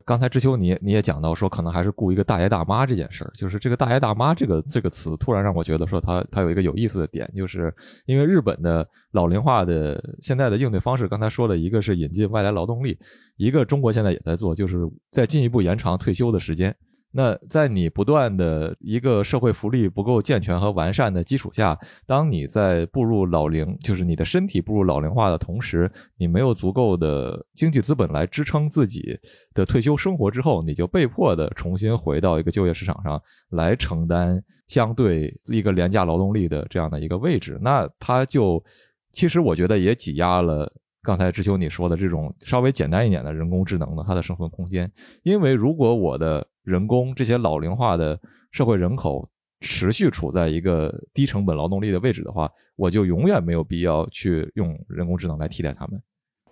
刚才知秋你你也讲到说，可能还是雇一个大爷大妈这件事儿，就是这个大爷大妈这个这个词，突然让我觉得说，他他有一个有意思的点，就是因为日本的老龄化的现在的应对方式，刚才说的一个是引进外来劳动力，一个中国现在也在做，就是在进一步延长退休的时间。那在你不断的一个社会福利不够健全和完善的基础下，当你在步入老龄，就是你的身体步入老龄化的同时，你没有足够的经济资本来支撑自己的退休生活之后，你就被迫的重新回到一个就业市场上来承担相对一个廉价劳动力的这样的一个位置。那它就其实我觉得也挤压了刚才志秋你说的这种稍微简单一点的人工智能的它的生存空间，因为如果我的人工这些老龄化的社会人口持续处在一个低成本劳动力的位置的话，我就永远没有必要去用人工智能来替代他们。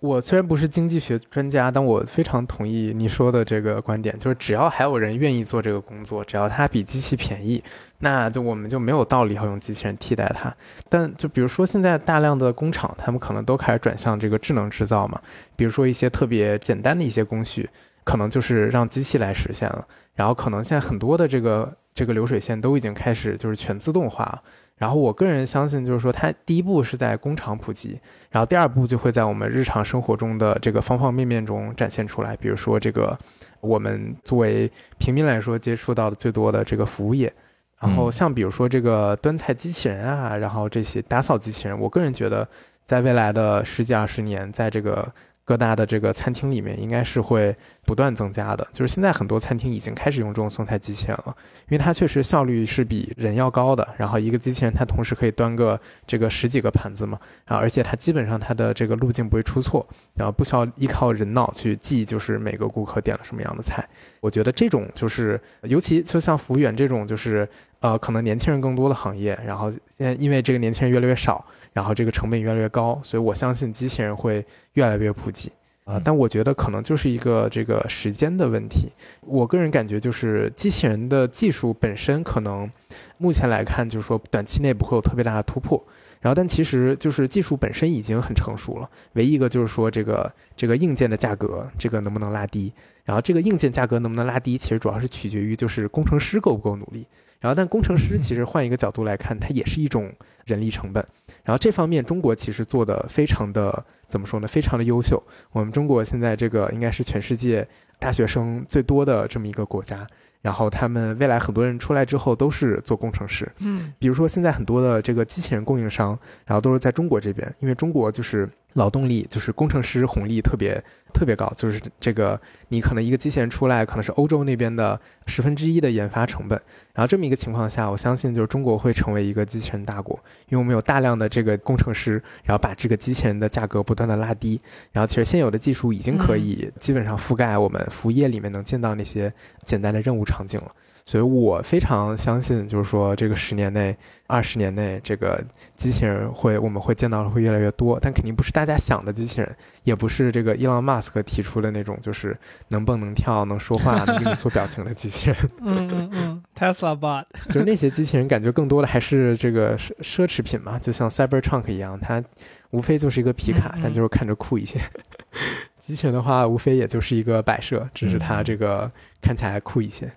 我虽然不是经济学专家，但我非常同意你说的这个观点，就是只要还有人愿意做这个工作，只要它比机器便宜，那就我们就没有道理要用机器人替代它。但就比如说现在大量的工厂，他们可能都开始转向这个智能制造嘛，比如说一些特别简单的一些工序。可能就是让机器来实现了，然后可能现在很多的这个这个流水线都已经开始就是全自动化，然后我个人相信就是说它第一步是在工厂普及，然后第二步就会在我们日常生活中的这个方方面面中展现出来，比如说这个我们作为平民来说接触到的最多的这个服务业，然后像比如说这个端菜机器人啊，然后这些打扫机器人，我个人觉得在未来的十几二十年，在这个。各大的这个餐厅里面应该是会不断增加的。就是现在很多餐厅已经开始用这种送菜机器人了，因为它确实效率是比人要高的。然后一个机器人它同时可以端个这个十几个盘子嘛，啊，而且它基本上它的这个路径不会出错，然后不需要依靠人脑去记，就是每个顾客点了什么样的菜。我觉得这种就是，尤其就像服务员这种，就是呃，可能年轻人更多的行业，然后现在因为这个年轻人越来越少。然后这个成本越来越高，所以我相信机器人会越来越普及啊。但我觉得可能就是一个这个时间的问题。我个人感觉就是机器人的技术本身可能目前来看就是说短期内不会有特别大的突破。然后但其实就是技术本身已经很成熟了，唯一一个就是说这个这个硬件的价格这个能不能拉低。然后这个硬件价格能不能拉低，其实主要是取决于就是工程师够不够努力。然后但工程师其实换一个角度来看，它也是一种人力成本。然后这方面，中国其实做的非常的怎么说呢？非常的优秀。我们中国现在这个应该是全世界大学生最多的这么一个国家。然后他们未来很多人出来之后都是做工程师。嗯，比如说现在很多的这个机器人供应商，然后都是在中国这边，因为中国就是劳动力就是工程师红利特别。特别高，就是这个，你可能一个机器人出来，可能是欧洲那边的十分之一的研发成本。然后这么一个情况下，我相信就是中国会成为一个机器人大国，因为我们有大量的这个工程师，然后把这个机器人的价格不断的拉低。然后其实现有的技术已经可以基本上覆盖我们服务业里面能见到那些简单的任务场景了。所以我非常相信，就是说这个十年内、二十年内，这个机器人会我们会见到的会越来越多，但肯定不是大家想的机器人，也不是这个伊朗马斯克提出的那种，就是能蹦能跳、能说话、能给你做表情的 机器人。嗯嗯嗯，Tesla Bot，就那些机器人，感觉更多的还是这个奢奢侈品嘛，就像 Cybertruck 一样，它无非就是一个皮卡，但就是看着酷一些。机器人的话，无非也就是一个摆设，只是它这个看起来酷一些。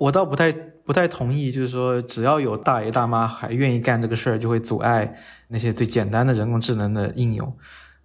我倒不太不太同意，就是说只要有大爷大妈还愿意干这个事儿，就会阻碍那些最简单的人工智能的应用，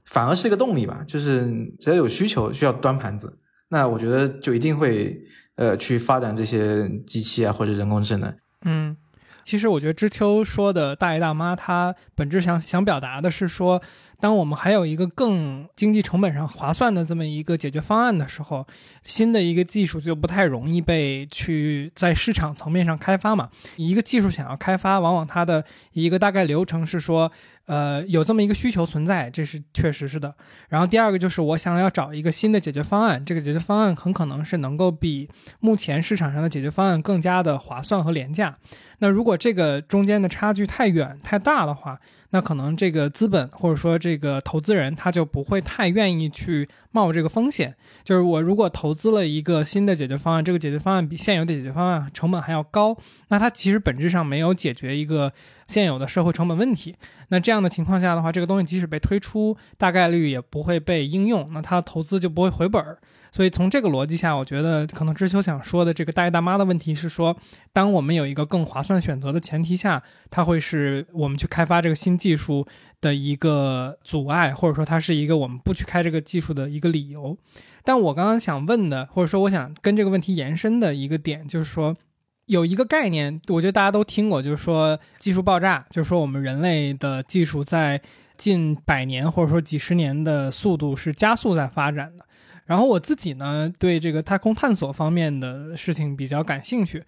反而是一个动力吧。就是只要有需求需要端盘子，那我觉得就一定会呃去发展这些机器啊或者人工智能。嗯，其实我觉得知秋说的大爷大妈，他本质想想表达的是说。当我们还有一个更经济成本上划算的这么一个解决方案的时候，新的一个技术就不太容易被去在市场层面上开发嘛。一个技术想要开发，往往它的一个大概流程是说，呃，有这么一个需求存在，这是确实是的。然后第二个就是我想要找一个新的解决方案，这个解决方案很可能是能够比目前市场上的解决方案更加的划算和廉价。那如果这个中间的差距太远太大的话，那可能这个资本或者说这个投资人他就不会太愿意去冒这个风险。就是我如果投资了一个新的解决方案，这个解决方案比现有的解决方案成本还要高，那它其实本质上没有解决一个现有的社会成本问题。那这样的情况下的话，这个东西即使被推出，大概率也不会被应用，那它投资就不会回本儿。所以从这个逻辑下，我觉得可能知秋想说的这个大爷大妈的问题是说，当我们有一个更划算选择的前提下，它会是我们去开发这个新技术的一个阻碍，或者说它是一个我们不去开这个技术的一个理由。但我刚刚想问的，或者说我想跟这个问题延伸的一个点，就是说有一个概念，我觉得大家都听过，就是说技术爆炸，就是说我们人类的技术在近百年或者说几十年的速度是加速在发展的。然后我自己呢，对这个太空探索方面的事情比较感兴趣。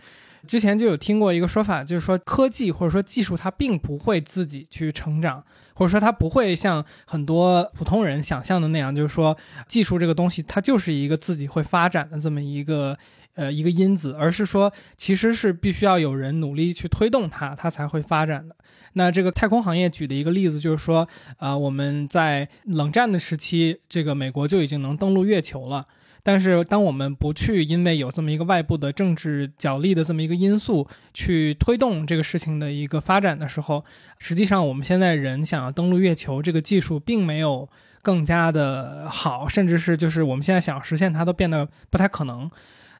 之前就有听过一个说法，就是说科技或者说技术它并不会自己去成长，或者说它不会像很多普通人想象的那样，就是说技术这个东西它就是一个自己会发展的这么一个呃一个因子，而是说其实是必须要有人努力去推动它，它才会发展的。那这个太空行业举的一个例子就是说，呃，我们在冷战的时期，这个美国就已经能登陆月球了。但是，当我们不去因为有这么一个外部的政治角力的这么一个因素去推动这个事情的一个发展的时候，实际上我们现在人想要登陆月球这个技术并没有更加的好，甚至是就是我们现在想要实现它都变得不太可能。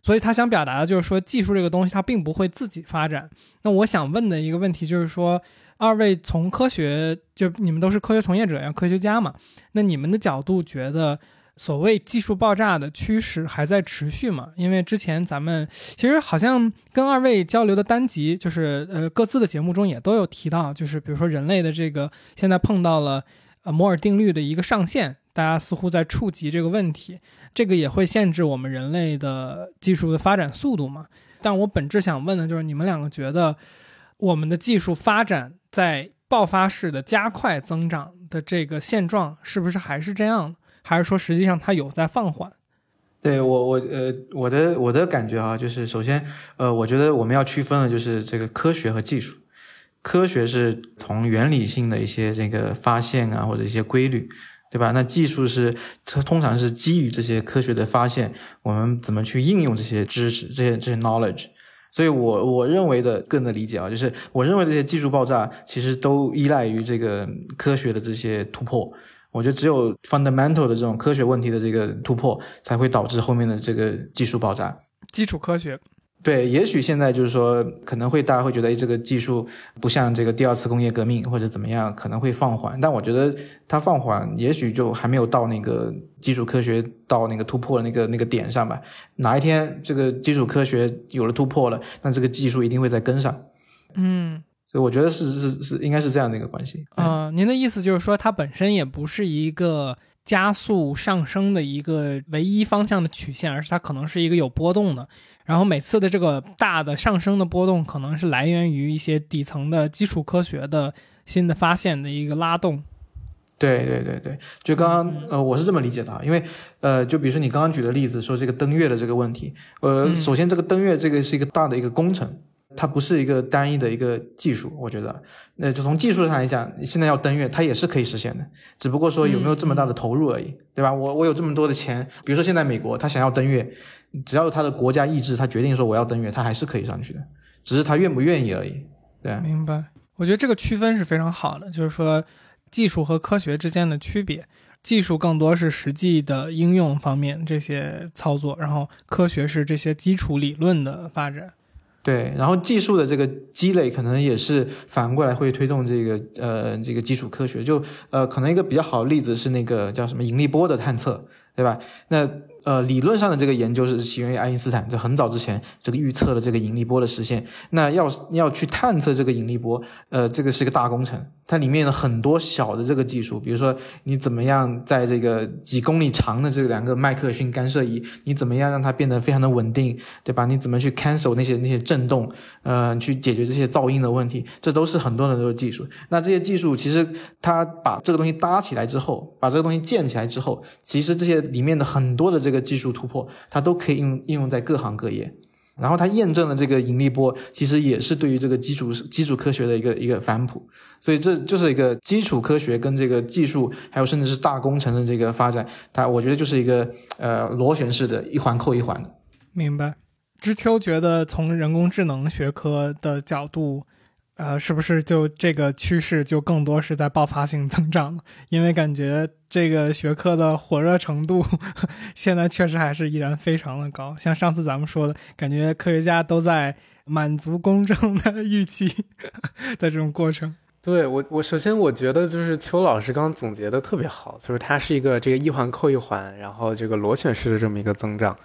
所以他想表达的就是说，技术这个东西它并不会自己发展。那我想问的一个问题就是说。二位从科学，就你们都是科学从业者呀，科学家嘛。那你们的角度觉得，所谓技术爆炸的趋势还在持续吗？因为之前咱们其实好像跟二位交流的单集，就是呃各自的节目中也都有提到，就是比如说人类的这个现在碰到了呃摩尔定律的一个上限。大家似乎在触及这个问题，这个也会限制我们人类的技术的发展速度嘛？但我本质想问的就是，你们两个觉得我们的技术发展在爆发式的加快增长的这个现状，是不是还是这样？还是说实际上它有在放缓？对我我呃我的我的感觉啊，就是首先呃，我觉得我们要区分的就是这个科学和技术。科学是从原理性的一些这个发现啊，或者一些规律，对吧？那技术是它通常是基于这些科学的发现，我们怎么去应用这些知识、这些这些 knowledge。所以我我认为的个人的理解啊，就是我认为这些技术爆炸其实都依赖于这个科学的这些突破。我觉得只有 fundamental 的这种科学问题的这个突破，才会导致后面的这个技术爆炸。基础科学，对，也许现在就是说，可能会大家会觉得，哎，这个技术不像这个第二次工业革命或者怎么样，可能会放缓。但我觉得它放缓，也许就还没有到那个基础科学到那个突破的那个那个点上吧。哪一天这个基础科学有了突破了，那这个技术一定会再跟上。嗯。所以我觉得是是是，应该是这样的一个关系。嗯，您的意思就是说，它本身也不是一个加速上升的一个唯一方向的曲线，而是它可能是一个有波动的。然后每次的这个大的上升的波动，可能是来源于一些底层的基础科学的新的发现的一个拉动。对对对对，就刚刚呃，我是这么理解的，因为呃，就比如说你刚刚举的例子，说这个登月的这个问题，呃，首先这个登月这个是一个大的一个工程。它不是一个单一的一个技术，我觉得，那就从技术上来讲，现在要登月，它也是可以实现的，只不过说有没有这么大的投入而已，对吧？我我有这么多的钱，比如说现在美国，他想要登月，只要他的国家意志，他决定说我要登月，他还是可以上去的，只是他愿不愿意而已。对，明白。我觉得这个区分是非常好的，就是说技术和科学之间的区别，技术更多是实际的应用方面这些操作，然后科学是这些基础理论的发展。对，然后技术的这个积累，可能也是反过来会推动这个呃这个基础科学。就呃，可能一个比较好的例子是那个叫什么引力波的探测，对吧？那呃，理论上的这个研究是起源于爱因斯坦，就很早之前这个预测了这个引力波的实现。那要要去探测这个引力波，呃，这个是个大工程。它里面的很多小的这个技术，比如说你怎么样在这个几公里长的这两个麦克逊干涉仪，你怎么样让它变得非常的稳定，对吧？你怎么去 cancel 那些那些震动，呃，去解决这些噪音的问题，这都是很多很多的技术。那这些技术其实它把这个东西搭起来之后，把这个东西建起来之后，其实这些里面的很多的这个技术突破，它都可以应应用在各行各业。然后它验证了这个引力波，其实也是对于这个基础基础科学的一个一个反哺，所以这就是一个基础科学跟这个技术，还有甚至是大工程的这个发展，它我觉得就是一个呃螺旋式的，一环扣一环的。明白。知秋觉得从人工智能学科的角度。呃，是不是就这个趋势就更多是在爆发性增长？因为感觉这个学科的火热程度，现在确实还是依然非常的高。像上次咱们说的，感觉科学家都在满足公众的 预期的这种过程。对我，我首先我觉得就是邱老师刚总结的特别好，就是它是一个这个一环扣一环，然后这个螺旋式的这么一个增长。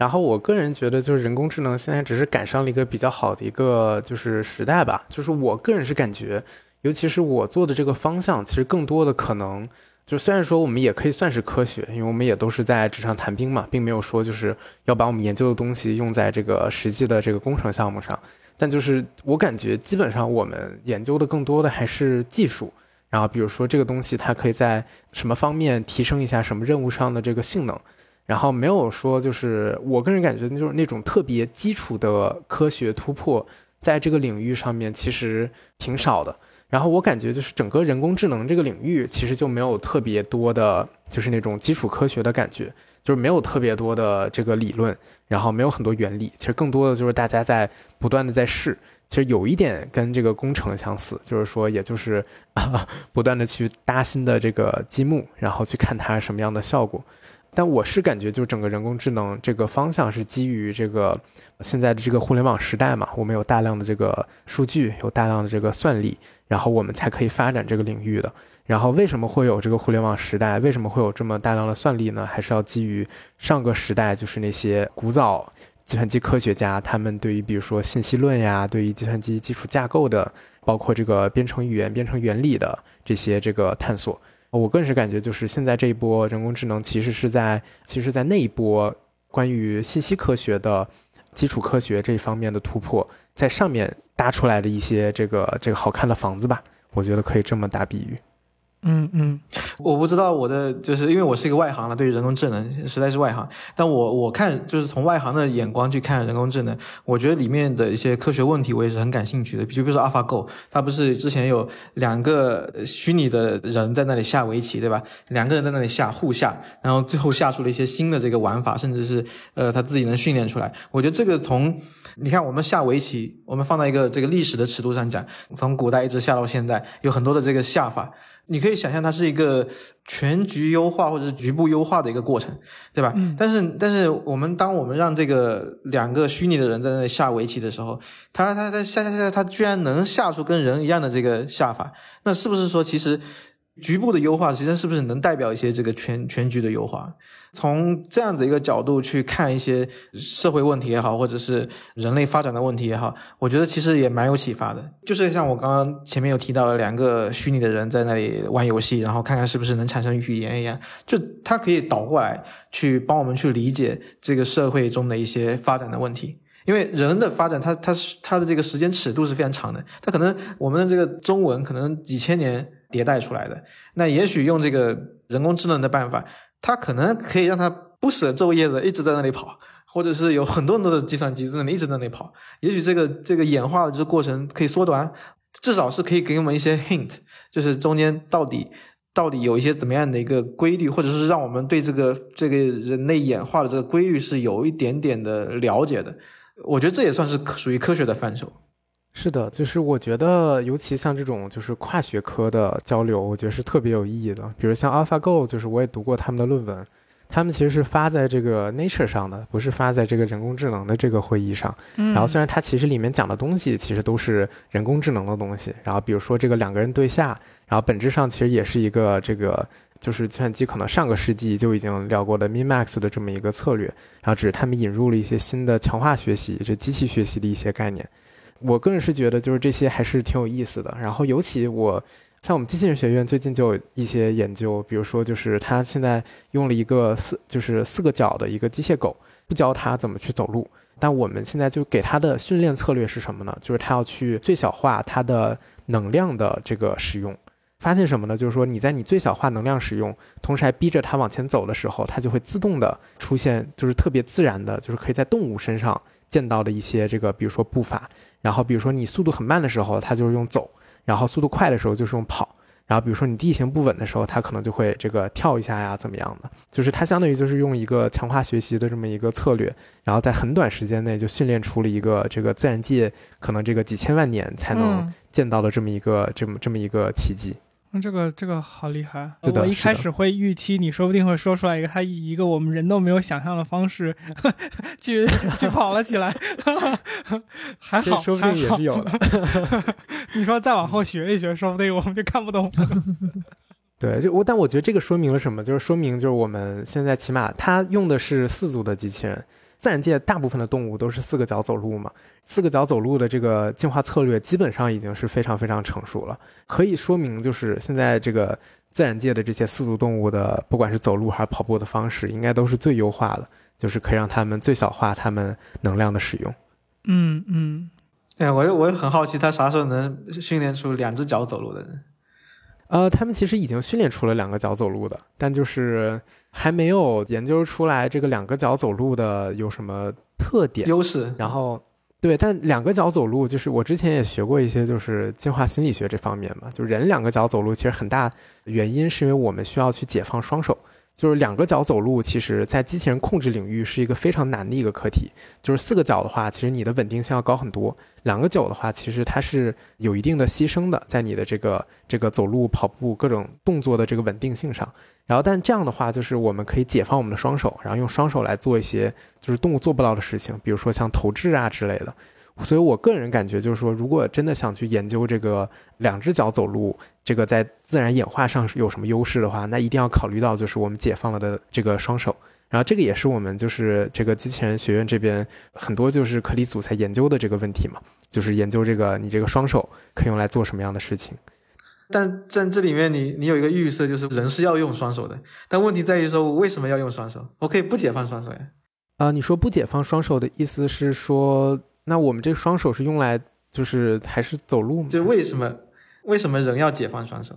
然后我个人觉得，就是人工智能现在只是赶上了一个比较好的一个就是时代吧。就是我个人是感觉，尤其是我做的这个方向，其实更多的可能，就虽然说我们也可以算是科学，因为我们也都是在纸上谈兵嘛，并没有说就是要把我们研究的东西用在这个实际的这个工程项目上。但就是我感觉，基本上我们研究的更多的还是技术。然后比如说这个东西它可以在什么方面提升一下什么任务上的这个性能。然后没有说，就是我个人感觉，就是那种特别基础的科学突破，在这个领域上面其实挺少的。然后我感觉，就是整个人工智能这个领域，其实就没有特别多的，就是那种基础科学的感觉，就是没有特别多的这个理论，然后没有很多原理。其实更多的就是大家在不断的在试。其实有一点跟这个工程相似，就是说，也就是啊，不断的去搭新的这个积木，然后去看它什么样的效果。但我是感觉，就整个人工智能这个方向是基于这个现在的这个互联网时代嘛，我们有大量的这个数据，有大量的这个算力，然后我们才可以发展这个领域的。然后为什么会有这个互联网时代？为什么会有这么大量的算力呢？还是要基于上个时代，就是那些古早计算机科学家他们对于比如说信息论呀，对于计算机基础架构的，包括这个编程语言、编程原理的这些这个探索。我个人是感觉，就是现在这一波人工智能，其实是在其实，在那一波关于信息科学的基础科学这一方面的突破，在上面搭出来的一些这个这个好看的房子吧，我觉得可以这么打比喻。嗯嗯，我不知道我的，就是因为我是一个外行了，对于人工智能实在是外行。但我我看就是从外行的眼光去看人工智能，我觉得里面的一些科学问题我也是很感兴趣的。就比如说 AlphaGo，它不是之前有两个虚拟的人在那里下围棋，对吧？两个人在那里下互下，然后最后下出了一些新的这个玩法，甚至是呃他自己能训练出来。我觉得这个从你看我们下围棋，我们放在一个这个历史的尺度上讲，从古代一直下到现在，有很多的这个下法。你可以想象它是一个全局优化或者是局部优化的一个过程，对吧？但是，但是我们当我们让这个两个虚拟的人在那里下围棋的时候，他他他下下下，他居然能下出跟人一样的这个下法，那是不是说其实？局部的优化，实际上是不是能代表一些这个全全局的优化？从这样子一个角度去看一些社会问题也好，或者是人类发展的问题也好，我觉得其实也蛮有启发的。就是像我刚刚前面有提到的两个虚拟的人在那里玩游戏，然后看看是不是能产生语言一样，就它可以倒过来去帮我们去理解这个社会中的一些发展的问题。因为人的发展，它它是它的这个时间尺度是非常长的，它可能我们的这个中文可能几千年。迭代出来的，那也许用这个人工智能的办法，它可能可以让它不舍昼夜的一直在那里跑，或者是有很多很多的计算机在那里一直在那里跑。也许这个这个演化的这个过程可以缩短，至少是可以给我们一些 hint，就是中间到底到底有一些怎么样的一个规律，或者是让我们对这个这个人类演化的这个规律是有一点点的了解的。我觉得这也算是属于科学的范畴。是的，就是我觉得，尤其像这种就是跨学科的交流，我觉得是特别有意义的。比如像 AlphaGo，就是我也读过他们的论文，他们其实是发在这个 Nature 上的，不是发在这个人工智能的这个会议上。然后虽然它其实里面讲的东西其实都是人工智能的东西，然后比如说这个两个人对下，然后本质上其实也是一个这个就是计算机可能上个世纪就已经聊过的 Min-Max 的这么一个策略，然后只是他们引入了一些新的强化学习、这机器学习的一些概念。我个人是觉得，就是这些还是挺有意思的。然后，尤其我像我们机器人学院最近就有一些研究，比如说，就是他现在用了一个四，就是四个脚的一个机械狗，不教它怎么去走路。但我们现在就给它的训练策略是什么呢？就是它要去最小化它的能量的这个使用。发现什么呢？就是说你在你最小化能量使用，同时还逼着它往前走的时候，它就会自动的出现，就是特别自然的，就是可以在动物身上见到的一些这个，比如说步伐。然后，比如说你速度很慢的时候，它就是用走；然后速度快的时候就是用跑。然后，比如说你地形不稳的时候，它可能就会这个跳一下呀，怎么样的？就是它相当于就是用一个强化学习的这么一个策略，然后在很短时间内就训练出了一个这个自然界可能这个几千万年才能见到的这么一个这么这么一个奇迹。那这个这个好厉害！我一开始会预期你说不定会说出来一个他以一个我们人都没有想象的方式去去跑了起来，还好，说不定也是有的。你说再往后学一学，说不定我们就看不懂。对，就我，但我觉得这个说明了什么？就是说明就是我们现在起码他用的是四足的机器人。自然界大部分的动物都是四个脚走路嘛，四个脚走路的这个进化策略基本上已经是非常非常成熟了，可以说明就是现在这个自然界的这些四足动物的，不管是走路还是跑步的方式，应该都是最优化的，就是可以让它们最小化它们能量的使用。嗯嗯，哎，我我也很好奇，它啥时候能训练出两只脚走路的人？呃，他们其实已经训练出了两个脚走路的，但就是。还没有研究出来这个两个脚走路的有什么特点优势。然后，对，但两个脚走路就是我之前也学过一些，就是进化心理学这方面嘛。就人两个脚走路，其实很大原因是因为我们需要去解放双手。就是两个脚走路，其实在机器人控制领域是一个非常难的一个课题。就是四个脚的话，其实你的稳定性要高很多；两个脚的话，其实它是有一定的牺牲的，在你的这个这个走路、跑步各种动作的这个稳定性上。然后，但这样的话，就是我们可以解放我们的双手，然后用双手来做一些就是动物做不到的事情，比如说像投掷啊之类的。所以我个人感觉就是说，如果真的想去研究这个两只脚走路，这个在自然演化上有什么优势的话，那一定要考虑到就是我们解放了的这个双手。然后这个也是我们就是这个机器人学院这边很多就是课题组在研究的这个问题嘛，就是研究这个你这个双手可以用来做什么样的事情。但在这里面你你有一个预设，就是人是要用双手的，但问题在于说，我为什么要用双手？我可以不解放双手呀。啊、你说不解放双手的意思是说，那我们这个双手是用来就是还是走路吗？就为什么为什么人要解放双手？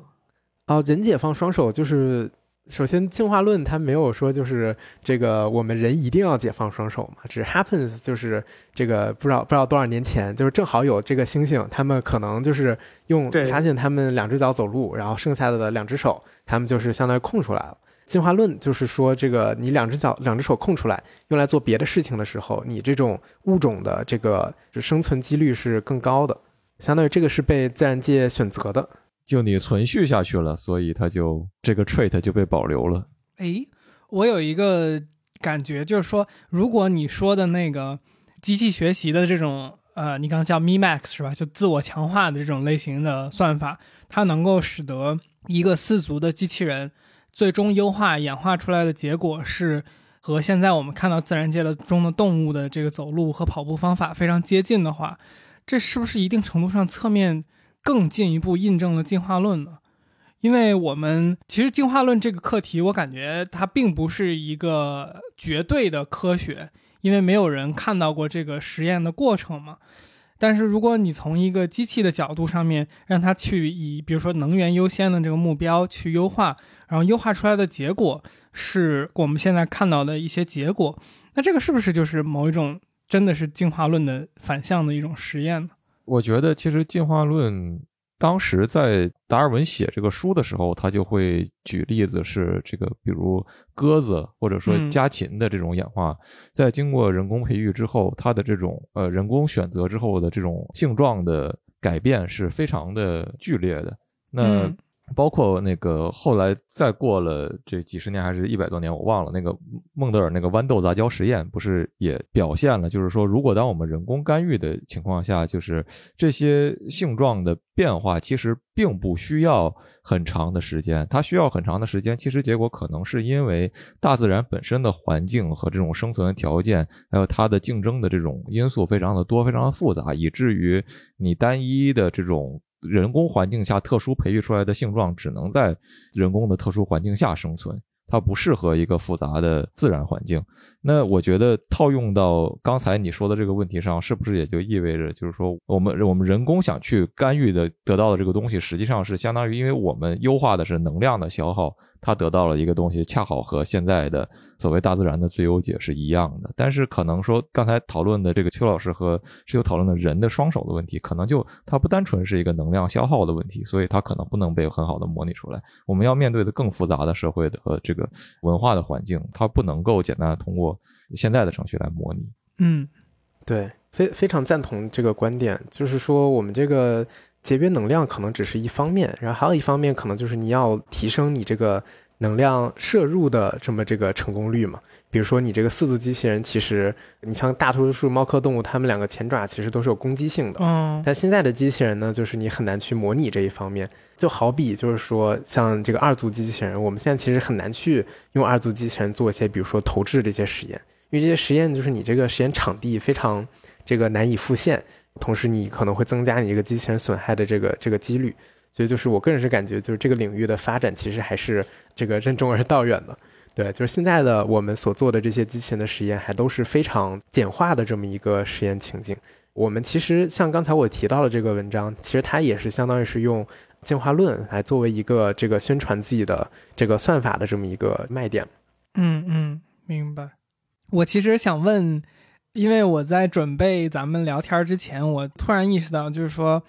啊、人解放双手就是。首先，进化论它没有说就是这个我们人一定要解放双手嘛，只 happens 就是这个不知道不知道多少年前，就是正好有这个猩猩，他们可能就是用对发现他们两只脚走路，然后剩下的两只手，他们就是相当于空出来了。进化论就是说，这个你两只脚、两只手空出来，用来做别的事情的时候，你这种物种的这个生存几率是更高的，相当于这个是被自然界选择的。就你存续下去了，所以它就这个 trait 就被保留了。诶，我有一个感觉，就是说，如果你说的那个机器学习的这种，呃，你刚刚叫 Mimax 是吧？就自我强化的这种类型的算法，它能够使得一个四足的机器人最终优化演化出来的结果是和现在我们看到自然界的中的动物的这个走路和跑步方法非常接近的话，这是不是一定程度上侧面更进一步印证了进化论呢？因为我们其实进化论这个课题，我感觉它并不是一个绝对的科学，因为没有人看到过这个实验的过程嘛。但是如果你从一个机器的角度上面，让它去以比如说能源优先的这个目标去优化，然后优化出来的结果是我们现在看到的一些结果，那这个是不是就是某一种真的是进化论的反向的一种实验呢？我觉得其实进化论当时在达尔文写这个书的时候，他就会举例子是这个，比如鸽子或者说嗯家禽的这种演化，在经过人工培育之后，它的这种呃人工选择之后的这种性状的改变是非常的剧烈的。那嗯包括那个后来再过了这几十年还是一百多年，我忘了那个孟德尔那个豌豆杂交实验，不是也表现了，就是说，如果当我们人工干预的情况下，就是这些性状的变化其实并不需要很长的时间，它需要很长的时间，其实结果可能是因为大自然本身的环境和这种生存条件，还有它的竞争的这种因素非常的多，非常的复杂，以至于你单一的这种。人工环境下特殊培育出来的性状只能在人工的特殊环境下生存，它不适合一个复杂的自然环境。那我觉得套用到刚才你说的这个问题上，是不是也就意味着，就是说我们我们人工想去干预的得到的这个东西，实际上是相当于因为我们优化的是能量的消耗，他得到了一个东西，恰好和现在的所谓大自然的最优解是一样的。但是可能说刚才讨论的这个邱老师和室友讨论的人的双手的问题，可能就它不单纯是一个能量消耗的问题，所以它可能不能被很好的模拟出来。我们要面对的更复杂的社会的和这个文化的环境，它不能够简单的通过现在的程序来模拟。嗯对，非非常赞同这个观点，就是说我们这个节约能量可能只是一方面，然后还有一方面可能就是你要提升你这个能量摄入的这么这个成功率嘛。比如说你这个四足机器人，其实你像大多数猫科动物，它们两个前爪其实都是有攻击性的，嗯但现在的机器人呢，就是你很难去模拟这一方面。就好比就是说，像这个二足机器人，我们现在其实很难去用二足机器人做一些，比如说投掷这些实验，因为这些实验就是你这个实验场地非常这个难以复现，同时你可能会增加你这个机器人损害的这个这个几率。所以就是我个人是感觉，就是这个领域的发展其实还是这个任重而道远的。对，就是现在的我们所做的这些机器人的实验，还都是非常简化的这么一个实验情境。我们其实像刚才我提到的这个文章，其实它也是相当于是用进化论来作为一个这个宣传自己的这个算法的这么一个卖点。嗯嗯，明白。我其实想问，因为我在准备咱们聊天之前，我突然意识到，就是说，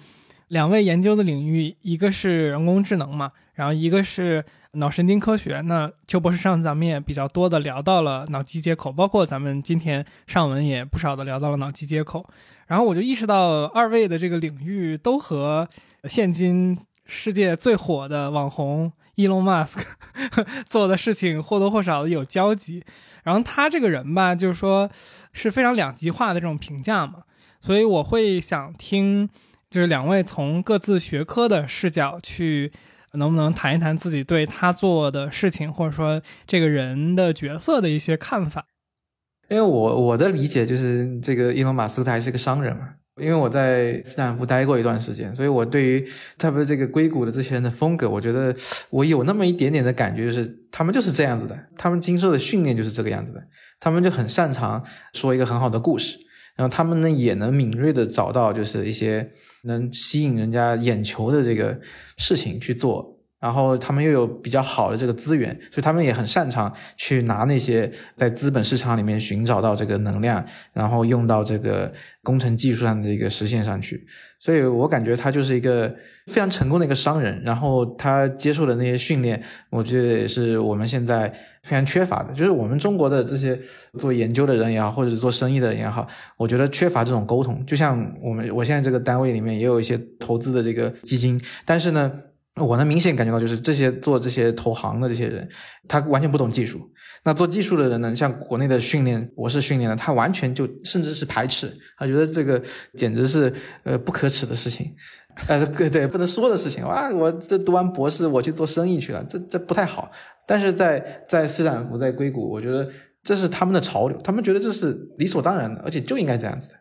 两位研究的领域，一个是人工智能嘛，然后一个是脑神经科学。那邱博士上次咱们也比较多的聊到了脑机接口，包括咱们今天上文也不少的聊到了脑机接口。然后我就意识到，二位的这个领域都和现今世界最火的网红 Elon Musk 做的事情或多或少的有交集。然后他这个人吧，就是说是非常两极化的这种评价嘛，所以我会想听，就是两位从各自学科的视角去，能不能谈一谈自己对他做的事情，或者说这个人的角色的一些看法？因为我我的理解就是，这个伊隆马斯克他还是个商人嘛，因为我在斯坦福待过一段时间，所以我对于特别这个硅谷的这些人的风格，我觉得我有那么一点点的感觉，就是他们就是这样子的，他们经受的训练就是这个样子的，他们就很擅长说一个很好的故事，然后他们呢也能敏锐的找到就是一些能吸引人家眼球的这个事情去做。然后他们又有比较好的这个资源，所以他们也很擅长去拿那些在资本市场里面寻找到这个能量，然后用到这个工程技术上的一个实现上去。所以我感觉他就是一个非常成功的一个商人。然后他接受的那些训练，我觉得也是我们现在非常缺乏的。就是我们中国的这些做研究的人也好，或者做生意的人也好，我觉得缺乏这种沟通。就像我们我现在这个单位里面也有一些投资的这个基金，但是呢。我能明显感觉到，就是这些做这些投行的这些人，他完全不懂技术。那做技术的人呢，像国内的训练博士训练的，他完全就甚至是排斥，他觉得这个简直是呃不可耻的事情，呃 对对不能说的事情。哇，我这读完博士我去做生意去了，这这不太好。但是在在斯坦福在硅谷，我觉得这是他们的潮流，他们觉得这是理所当然的，而且就应该这样子，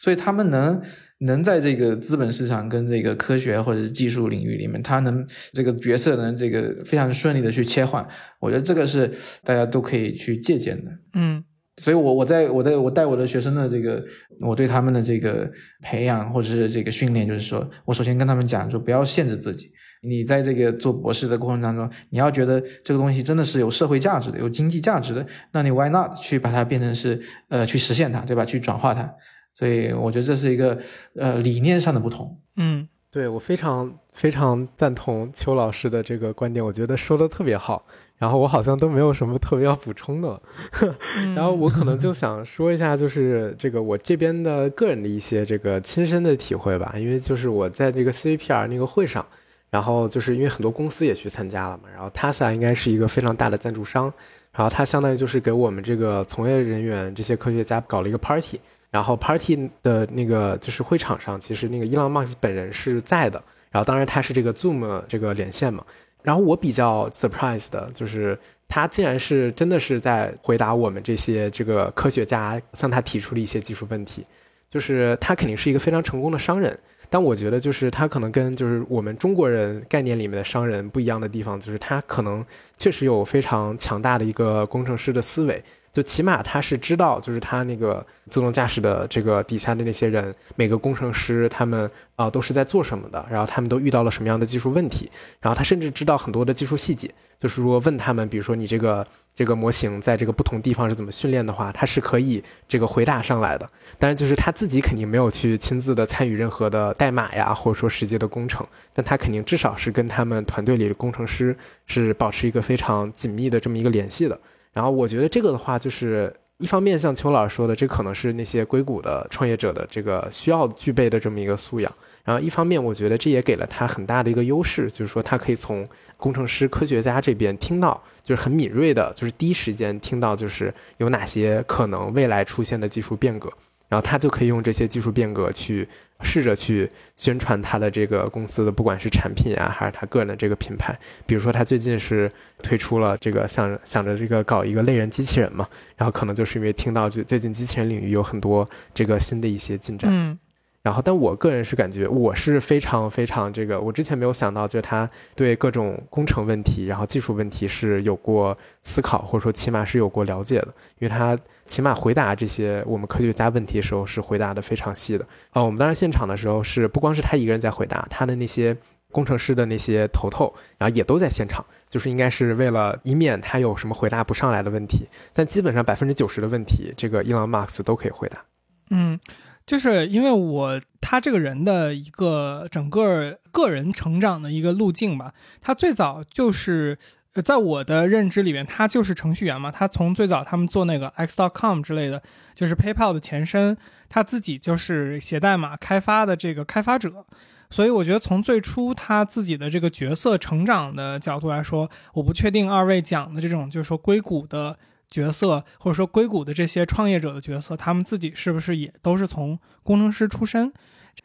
所以他们能。能在这个资本市场跟这个科学或者是技术领域里面，他能这个角色能这个非常顺利的去切换，我觉得这个是大家都可以去借鉴的。嗯，所以，我我在我在我带我的学生的这个，我对他们的这个培养或者是这个训练，就是说我首先跟他们讲说，不要限制自己。你在这个做博士的过程当中，你要觉得这个东西真的是有社会价值的、有经济价值的，那你 why not 去把它变成是呃去实现它，对吧？去转化它。所以我觉得这是一个呃理念上的不同。嗯，对我非常非常赞同邱老师的这个观点，我觉得说的特别好。然后我好像都没有什么特别要补充的，然后我可能就想说一下，就是这个我这边的个人的一些这个亲身的体会吧。因为就是我在这个 CVPR 那个会上，然后就是因为很多公司也去参加了嘛，然后 TASA 应该是一个非常大的赞助商，然后它相当于就是给我们这个从业人员这些科学家搞了一个 party。然后 party 的那个就是会场上，其实那个伊朗马斯本人是在的。然后当然他是这个 Zoom 这个连线嘛。然后我比较 surprise 的就是他竟然是真的是在回答我们这些这个科学家向他提出的一些技术问题。就是他肯定是一个非常成功的商人，但我觉得就是他可能跟就是我们中国人概念里面的商人不一样的地方，就是他可能确实有非常强大的一个工程师的思维。就起码他是知道，就是他那个自动驾驶的这个底下的那些人，每个工程师他们啊都是在做什么的，然后他们都遇到了什么样的技术问题，然后他甚至知道很多的技术细节。就是说问他们，比如说你这个这个模型在这个不同地方是怎么训练的话，他是可以这个回答上来的。但是就是他自己肯定没有去亲自的参与任何的代码呀，或者说实际的工程，但他肯定至少是跟他们团队里的工程师是保持一个非常紧密的这么一个联系的。然后我觉得这个的话，就是一方面像邱老师说的，这可能是那些硅谷的创业者的这个需要具备的这么一个素养。然后一方面，我觉得这也给了他很大的一个优势，就是说他可以从工程师、科学家这边听到，就是很敏锐的，就是第一时间听到，就是有哪些可能未来出现的技术变革。然后他就可以用这些技术变革去试着去宣传他的这个公司的，不管是产品啊，还是他个人的这个品牌。比如说，他最近是推出了这个想想着这个搞一个类人机器人嘛，然后可能就是因为听到最最近机器人领域有很多这个新的一些进展。嗯。然后，但我个人是感觉，我是非常非常这个，我之前没有想到，就是他对各种工程问题，然后技术问题是有过思考，或者说起码是有过了解的，因为他起码回答这些我们科学家问题的时候是回答的非常细的。啊，我们当时现场的时候是不光是他一个人在回答，他的那些工程师的那些头头，然后也都在现场，就是应该是为了以免他有什么回答不上来的问题，但基本上百分之九十的问题，这个伊朗马克思都可以回答。嗯。就是因为我他这个人的一个整个个人成长的一个路径吧，他最早就是呃在我的认知里面，他就是程序员嘛。他从最早他们做那个 X.com 之类的，就是 PayPal 的前身，他自己就是写代码开发的这个开发者。所以我觉得从最初他自己的这个角色成长的角度来说，我不确定二位讲的这种就是说硅谷的。角色或者说硅谷的这些创业者的角色，他们自己是不是也都是从工程师出身？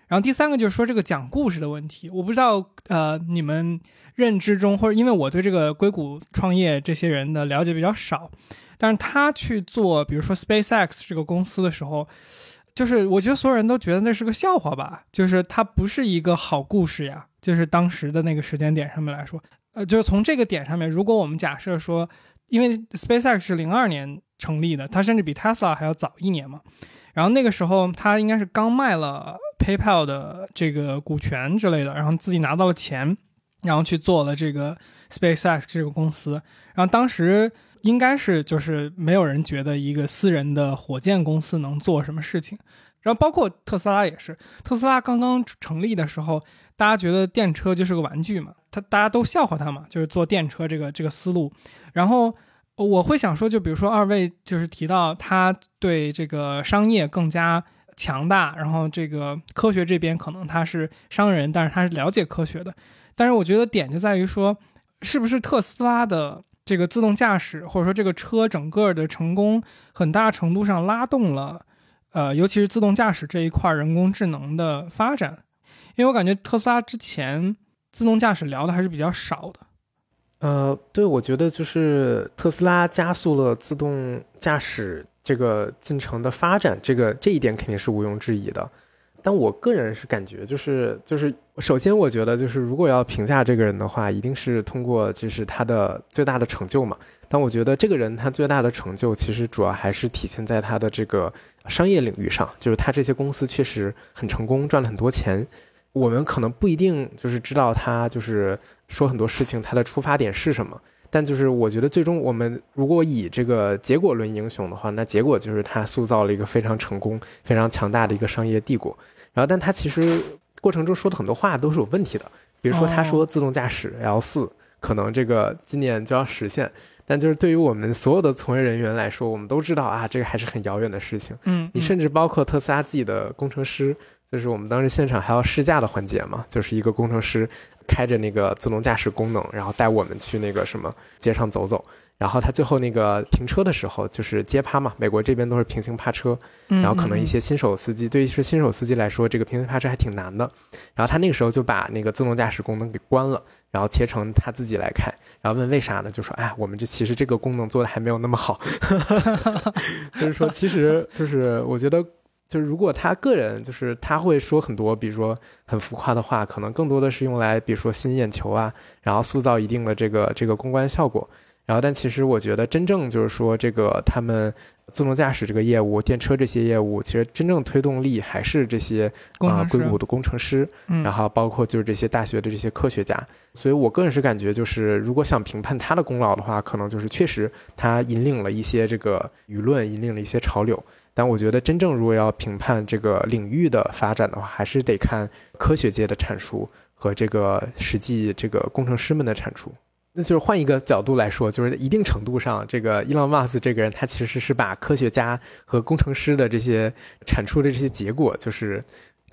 然后第三个就是说这个讲故事的问题，我不知道呃你们认知中或者因为我对这个硅谷创业这些人的了解比较少，但是他去做比如说 SpaceX 这个公司的时候，就是我觉得所有人都觉得那是个笑话吧，就是它不是一个好故事呀。就是当时的那个时间点上面来说，呃，就是从这个点上面，如果我们假设说，因为 SpaceX 是零二年成立的，它甚至比 Tesla 还要早一年嘛。然后那个时候，他应该是刚卖了 PayPal 的这个股权之类的，然后自己拿到了钱，然后去做了这个 SpaceX 这个公司。然后当时应该是就是没有人觉得一个私人的火箭公司能做什么事情。然后包括特斯拉也是，特斯拉刚刚成立的时候，大家觉得电车就是个玩具嘛，他大家都笑话他嘛，就是做电车这个这个思路。然后我会想说，就比如说二位就是提到他对这个商业更加强大，然后这个科学这边可能他是商人，但是他是了解科学的。但是我觉得点就在于说，是不是特斯拉的这个自动驾驶，或者说这个车整个的成功，很大程度上拉动了。呃，尤其是自动驾驶这一块人工智能的发展，因为我感觉特斯拉之前自动驾驶聊的还是比较少的。呃，对，我觉得就是特斯拉加速了自动驾驶这个进程的发展，这个这一点肯定是毋庸置疑的。但我个人是感觉，就是就是，首先我觉得就是，如果要评价这个人的话，一定是通过就是他的最大的成就嘛。但我觉得这个人他最大的成就，其实主要还是体现在他的这个商业领域上，就是他这些公司确实很成功，赚了很多钱。我们可能不一定就是知道他就是说很多事情他的出发点是什么，但就是我觉得最终我们如果以这个结果论英雄的话，那结果就是他塑造了一个非常成功、非常强大的一个商业帝国。然后，但他其实过程中说的很多话都是有问题的，比如说他说自动驾驶 L 四可能这个今年就要实现，但就是对于我们所有的从业人员来说，我们都知道啊，这个还是很遥远的事情。嗯，你甚至包括特斯拉自己的工程师，就是我们当时现场还要试驾的环节嘛，就是一个工程师开着那个自动驾驶功能，然后带我们去那个什么街上走走。然后他最后那个停车的时候，就是街趴嘛，美国这边都是平行趴车，然后可能一些新手司机，对于是新手司机来说，这个平行趴车还挺难的。然后他那个时候就把那个自动驾驶功能给关了，然后切成他自己来开，然后问为啥呢？就说哎，我们这其实这个功能做的还没有那么好，就是说其实就是我觉得就是如果他个人就是他会说很多，比如说很浮夸的话，可能更多的是用来比如说吸引眼球啊，然后塑造一定的这个这个公关效果。然后，但其实我觉得，真正就是说，这个他们自动驾驶这个业务、电车这些业务，其实真正推动力还是这些啊硅谷的工程师，然后包括就是这些大学的这些科学家。所以我个人是感觉，就是如果想评判他的功劳的话，可能就是确实他引领了一些这个舆论，引领了一些潮流。但我觉得，真正如果要评判这个领域的发展的话，还是得看科学界的产出和这个实际这个工程师们的产出。那就是换一个角度来说，就是一定程度上，这个伊朗马斯这个人，他其实是把科学家和工程师的这些产出的这些结果，就是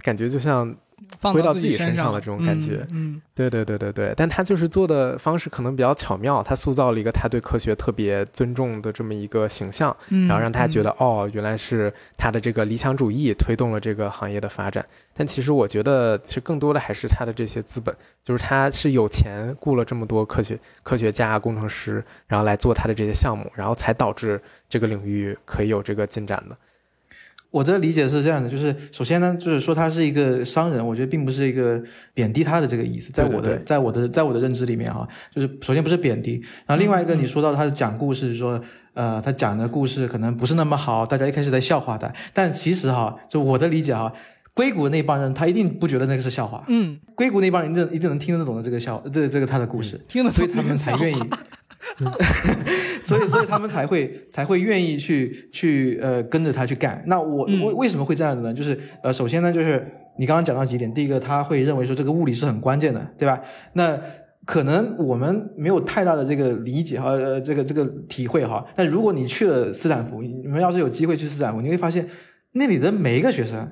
感觉就像。回到自己身上的这种感觉，嗯，对对对对对，但他就是做的方式可能比较巧妙，他塑造了一个他对科学特别尊重的这么一个形象，然后让大家觉得哦，原来是他的这个理想主义推动了这个行业的发展。但其实我觉得，其实更多的还是他的这些资本，就是他是有钱雇了这么多科学科学家、工程师，然后来做他的这些项目，然后才导致这个领域可以有这个进展的。我的理解是这样的，就是首先呢，就是说他是一个商人，我觉得并不是一个贬低他的这个意思，在我的在我的在我的认知里面哈，就是首先不是贬低，然后另外一个你说到他的讲故事，说呃他讲的故事可能不是那么好，大家一开始在笑话他，但其实哈，就我的理解哈，硅谷那帮人他一定不觉得那个是笑话，嗯，硅谷那帮人一定一定能听得懂的这个笑，这这个他的故事，听得所以他们才愿意。所以，所以他们才会才会愿意去去呃跟着他去干。那我为为什么会这样子呢？就是呃，首先呢，就是你刚刚讲到几点，第一个他会认为说这个物理是很关键的，对吧？那可能我们没有太大的这个理解和呃这个这个体会哈。但如果你去了斯坦福，你们要是有机会去斯坦福，你会发现那里的每一个学生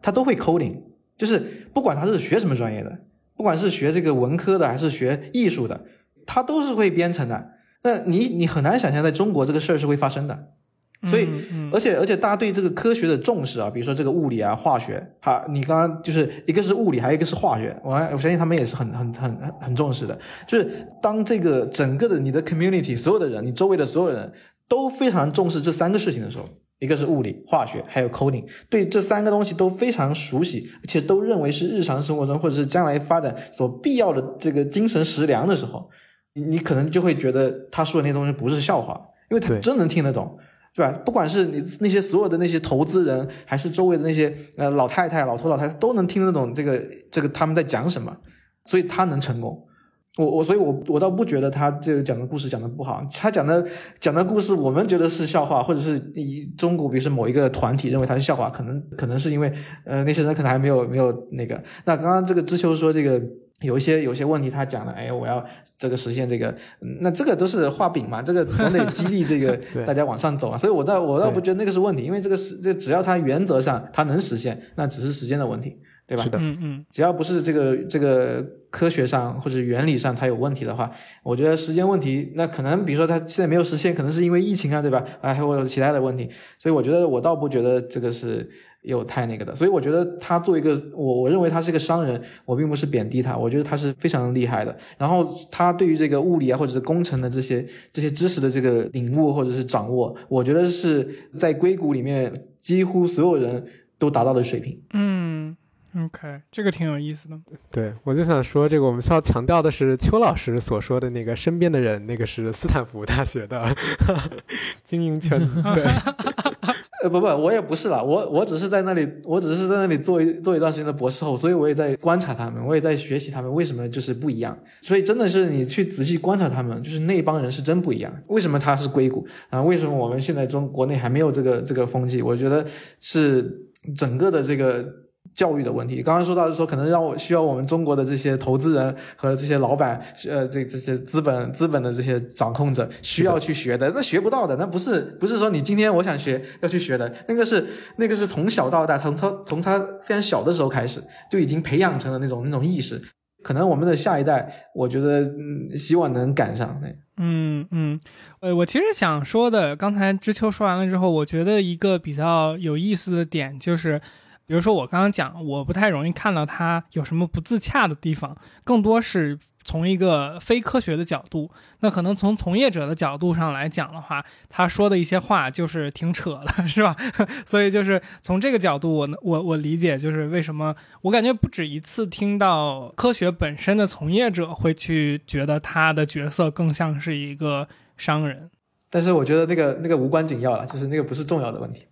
他都会 coding，就是不管他是学什么专业的，不管是学这个文科的还是学艺术的，他都是会编程的。那你你很难想象在中国这个事儿是会发生的，所以而且而且大家对这个科学的重视啊，比如说这个物理啊、化学，哈，你刚刚就是一个是物理，还有一个是化学，我我相信他们也是很很很很很重视的。就是当这个整个的你的 community 所有的人，你周围的所有人都非常重视这三个事情的时候，一个是物理、化学，还有 coding，对这三个东西都非常熟悉，而且都认为是日常生活中或者是将来发展所必要的这个精神食粮的时候，你你可能就会觉得他说的那些东西不是笑话，因为他真能听得懂。对吧？不管是你那些所有的那些投资人，还是周围的那些呃老太太、老头老太太，都能听得懂这个这个他们在讲什么，所以他能成功。我我所以我，我倒不觉得他这个讲的故事讲的不好，他讲的讲的故事，我们觉得是笑话，或者是以中国，比如说某一个团体认为他是笑话，可能可能是因为呃那些人可能还没有没有那个。那刚刚这个知秋说这个有一些有些问题，他讲了，哎，我要这个实现这个，嗯那这个都是画饼嘛，这个总得激励这个 大家往上走啊。所以我倒我倒不觉得那个是问题，因为这个是这只要它原则上它能实现，那只是时间的问题，对吧？是的，嗯嗯只要不是这个这个科学上或者原理上它有问题的话，我觉得时间问题，那可能比如说它现在没有实现，可能是因为疫情啊，对吧？哎，或者其他的问题，所以我觉得我倒不觉得这个是有太那个的，所以我觉得他作为一个我我认为他是个商人，我并不是贬低他，我觉得他是非常厉害的。然后他对于这个物理啊或者是工程的这些这些知识的这个领悟或者是掌握，我觉得是在硅谷里面几乎所有人都达到的水平。嗯，OK，这个挺有意思的。对，我就想说，这个我们需要强调的是邱老师所说的那个身边的人，那个是斯坦福大学的 经营圈子。对，不不，我也不是啦，我我只是在那里，我只是在那里做一做一段时间的博士后，所以我也在观察他们，我也在学习他们为什么就是不一样。所以真的是你去仔细观察他们，就是那帮人是真不一样。为什么他是硅谷啊？为什么我们现在中国内还没有这个这个风气？我觉得是整个的这个。教育的问题，刚刚说到是说，可能让我需要我们中国的这些投资人和这些老板，呃，这这些资本资本的这些掌控者需要去学的，那学不到的，那不是不是说你今天我想学要去学的，那个是那个是从小到大，从他从他非常小的时候开始就已经培养成了那种那种意识，可能我们的下一代，我觉得嗯，希望能赶上。那嗯嗯，呃，我其实想说的，刚才知秋说完了之后，我觉得一个比较有意思的点就是，比如说我刚刚讲，我不太容易看到他有什么不自洽的地方，更多是从一个非科学的角度。那可能从从业者的角度上来讲的话，他说的一些话就是挺扯的，是吧？所以就是从这个角度我，我我理解就是为什么我感觉不止一次听到科学本身的从业者会去觉得他的角色更像是一个商人。但是我觉得那个那个无关紧要了，就是那个不是重要的问题，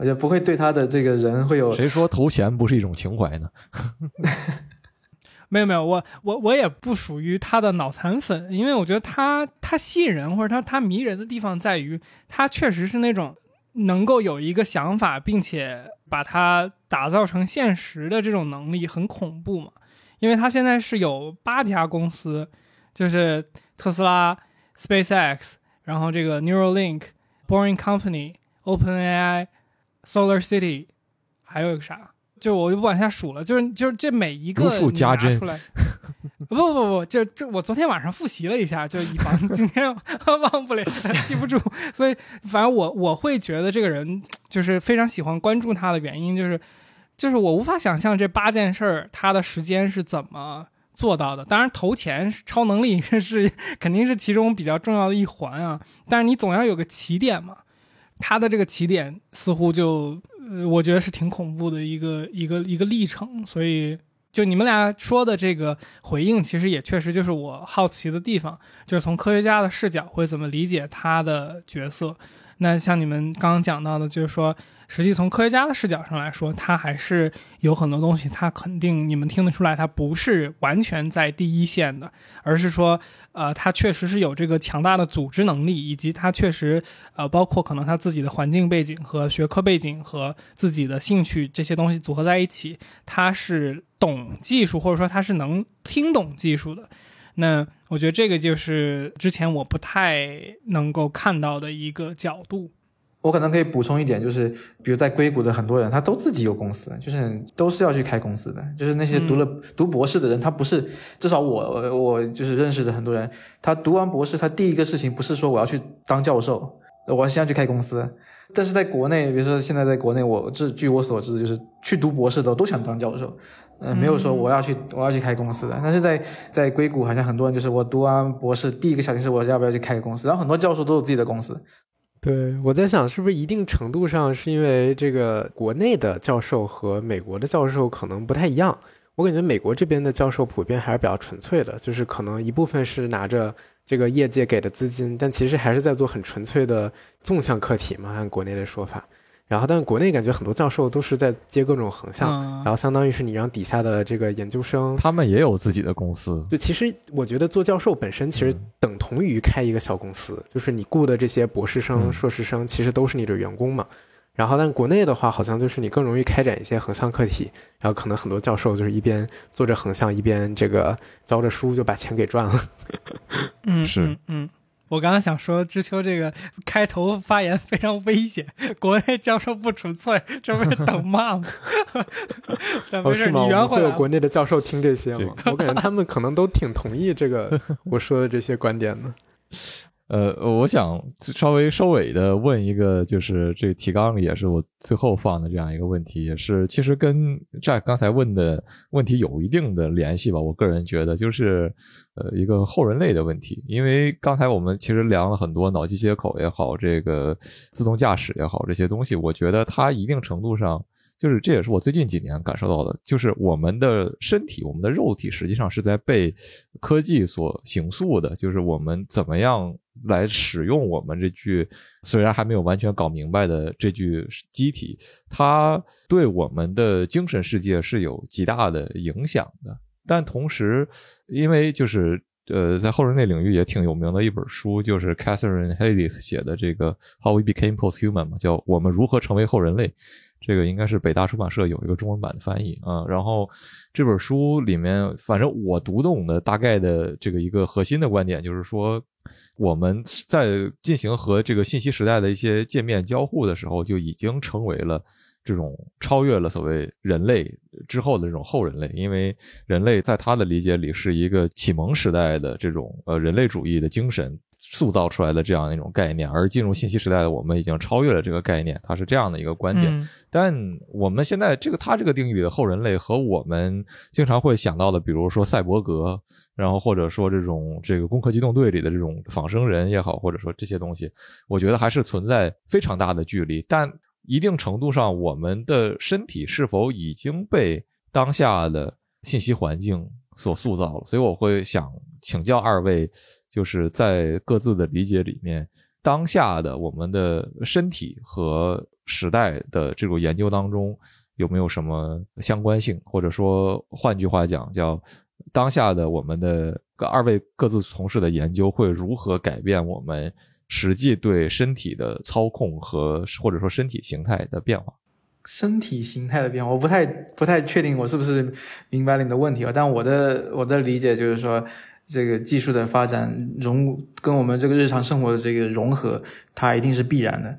我觉得不会对他的这个人会有谁说投钱不是一种情怀呢？没有没有，我我我也不属于他的脑残粉，因为我觉得他他吸引人或者他他迷人的地方在于，他确实是那种能够有一个想法，并且把它打造成现实的这种能力很恐怖嘛。因为他现在是有八家公司，就是特斯拉、SpaceX，然后这个 Neuralink、Boring Company、OpenAI、Solar City，还有一个啥？就我就不往下数了，就是就是这每一个你拿出来，不不不不，就这我昨天晚上复习了一下，就以防今天忘不了 记不住，所以反正我我会觉得这个人就是非常喜欢关注他的原因，就是就是我无法想象这八件事儿他的时间是怎么做到的。当然投钱是超能力 是肯定是其中比较重要的一环啊，但是你总要有个起点嘛。他的这个起点似乎就，呃，我觉得是挺恐怖的一个一个一个历程，所以就你们俩说的这个回应，其实也确实就是我好奇的地方，就是从科学家的视角会怎么理解他的角色。那像你们刚刚讲到的，就是说，实际从科学家的视角上来说，他还是有很多东西，他肯定你们听得出来，他不是完全在第一线的，而是说，呃，他确实是有这个强大的组织能力，以及他确实，呃，包括可能他自己的环境背景和学科背景和自己的兴趣这些东西组合在一起，他是懂技术，或者说他是能听懂技术的。那我觉得这个就是之前我不太能够看到的一个角度。我可能可以补充一点，就是比如在硅谷的很多人，他都自己有公司，就是都是要去开公司的。就是那些读了、读博士的人，他不是，至少我我就是认识的很多人，他读完博士，他第一个事情不是说我要去当教授，我要先要去开公司。但是在国内，比如说现在在国内，我这据我所知，就是去读博士的都想当教授，嗯、没有说我要去我要去开公司的。但是在在硅谷，好像很多人就是我读完博士，第一个想的是我要不要去开个公司，然后很多教授都有自己的公司。对，我在想，是不是一定程度上是因为这个国内的教授和美国的教授可能不太一样？我感觉美国这边的教授普遍还是比较纯粹的，就是可能一部分是拿着这个业界给的资金，但其实还是在做很纯粹的纵向课题嘛，按国内的说法。然后，但是国内感觉很多教授都是在接各种横向，嗯然后相当于是你让底下的这个研究生，他们也有自己的公司，就其实我觉得做教授本身其实等同于开一个小公司，就是你雇的这些博士生、嗯硕士生其实都是你的员工嘛。然后，但国内的话，好像就是你更容易开展一些横向课题，然后可能很多教授就是一边做着横向，一边这个教着书，就把钱给赚了。嗯，是嗯嗯。我刚刚想说，知秋这个开头发言非常危险，国内教授不纯粹，这不是等骂吗？但哦，没事，是吗？你圆回来了我们会有国。内的教授听这些这吗？我感觉他们可能都挺同意这个我说的这些观点的。呃，我想稍微收尾的问一个，就是这个提纲里也是我最后放的这样一个问题，也是其实跟在刚才问的问题有一定的联系吧。我个人觉得，就是呃一个后人类的问题，因为刚才我们其实聊了很多脑机接口也好，这个自动驾驶也好这些东西，我觉得它一定程度上。就是这也是我最近几年感受到的，就是我们的身体，我们的肉体实际上是在被科技所形塑的，就是我们怎么样来使用我们这具虽然还没有完全搞明白的这具机体，它对我们的精神世界是有极大的影响的。但同时，因为就是呃，在后人类领域也挺有名的一本书，就是 Catherine Hayles 写的这个《How We Became Posthuman》嘛，叫《我们如何成为后人类》。这个应该是北大出版社有一个中文版的翻译啊。然后这本书里面，反正我读懂的大概的这个一个核心的观点就是说，我们在进行和这个信息时代的一些界面交互的时候，就已经成为了。这种超越了所谓人类之后的这种后人类，因为人类在他的理解里是一个启蒙时代的这种呃人类主义的精神塑造出来的这样一种概念，而进入信息时代的我们已经超越了这个概念，它是这样的一个观点。嗯但我们现在这个他这个定义里的后人类和我们经常会想到的，比如说赛博格，然后或者说这种这个攻壳机动队里的这种仿生人也好，或者说这些东西，我觉得还是存在非常大的距离。但一定程度上，我们的身体是否已经被当下的信息环境所塑造了？所以我会想请教二位，就是在各自的理解里面，当下的我们的身体和时代的这种研究当中有没有什么相关性，或者说换句话讲，叫当下的我们的各二位各自从事的研究会如何改变我们实际对身体的操控和或者说身体形态的变化？身体形态的变化，我不太不太确定我是不是明白了你的问题啊。但我的我的理解就是说，这个技术的发展融跟我们这个日常生活的这个融合，它一定是必然的。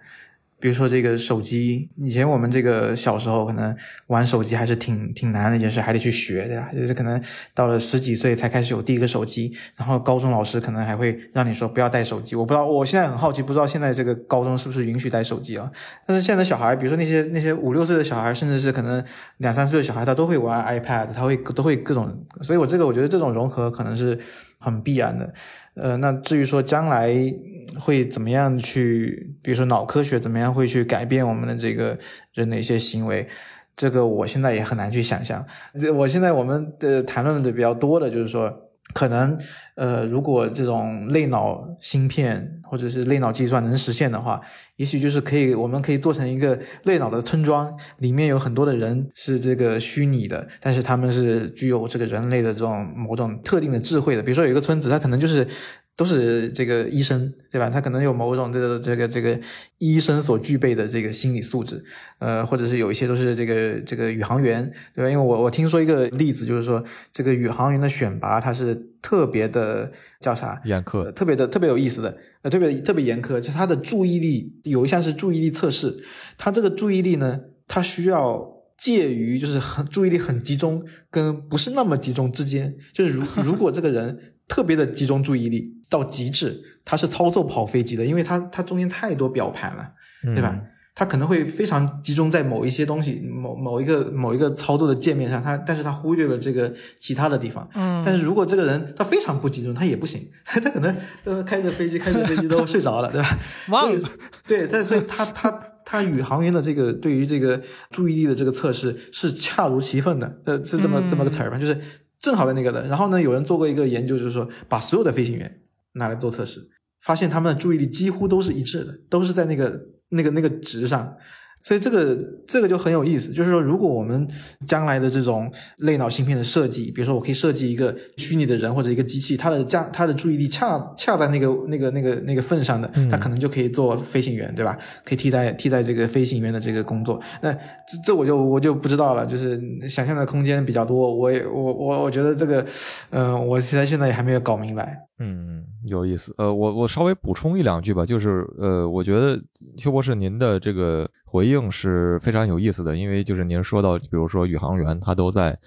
比如说这个手机，以前我们这个小时候可能玩手机还是挺挺难的一件事，还得去学，对吧？就是可能到了十几岁才开始有第一个手机，然后高中老师可能还会让你说不要带手机。我不知道，我现在很好奇，不知道现在这个高中是不是允许带手机啊？但是现在的小孩，比如说那些那些五六岁的小孩，甚至是可能两三岁的小孩，他都会玩 iPad，他会都会各种，所以我这个我觉得这种融合可能是很必然的。呃，那至于说将来会怎么样去，比如说脑科学怎么样会去改变我们的这个人的一些行为，这个我现在也很难去想象。这我现在我们的谈论的比较多的就是说，可能呃，如果这种类脑芯片或者是类脑计算能实现的话，也许就是可以，我们可以做成一个类脑的村庄，里面有很多的人是这个虚拟的，但是他们是具有这个人类的这种某种特定的智慧的。比如说有一个村子，它可能就是。都是这个医生，对吧？他可能有某种这个这个这个医生所具备的这个心理素质，呃，或者是有一些都是这个这个宇航员，对吧？因为我我听说一个例子，就是说这个宇航员的选拔，他是特别的叫啥？严苛呃，特别的特别有意思的，呃，特别特别严苛，就他的注意力有一项是注意力测试，他这个注意力呢，他需要介于就是很注意力很集中跟不是那么集中之间，就是如如果这个人特别的集中注意力到极致，他是操作不好飞机的，因为他他中间太多表盘了，对吧？他可能会非常集中在某一些东西、某某一个某一个操作的界面上，他但是他忽略了这个其他的地方。嗯，但是如果这个人他非常不集中，他也不行，他可能呃开着飞机开着飞机都睡着了，对吧？忘了所以对，但所以他他他宇航员的这个对于这个注意力的这个测试是恰如其分的，呃，是这么、嗯这么个词儿吧，就是正好的那个的。然后呢，有人做过一个研究，就是说把所有的飞行员拿来做测试，发现他们的注意力几乎都是一致的，都是在那个那个那个值上。所以这个这个就很有意思，就是说，如果我们将来的这种类脑芯片的设计，比如说我可以设计一个虚拟的人或者一个机器，它的加它的注意力恰恰在那个那个那个那个份上的，它可能就可以做飞行员，对吧？可以替代替代这个飞行员的这个工作。那这这我就我就不知道了，就是想象的空间比较多。我也我我我觉得这个，嗯、我现在现在也还没有搞明白。嗯，有意思。呃，我我稍微补充一两句吧，就是呃，我觉得邱博士您的这个回应是非常有意思的，因为就是您说到，比如说宇航员他都在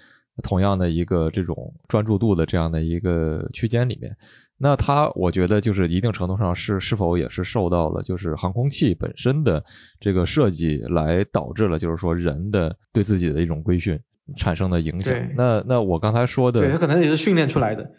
同样的一个这种专注度的这样的一个区间里面，那他我觉得就是一定程度上是是否也是受到了就是航空器本身的这个设计来导致了就是说人的对自己的一种规训产生的影响。那那我刚才说的对，他可能也是训练出来的。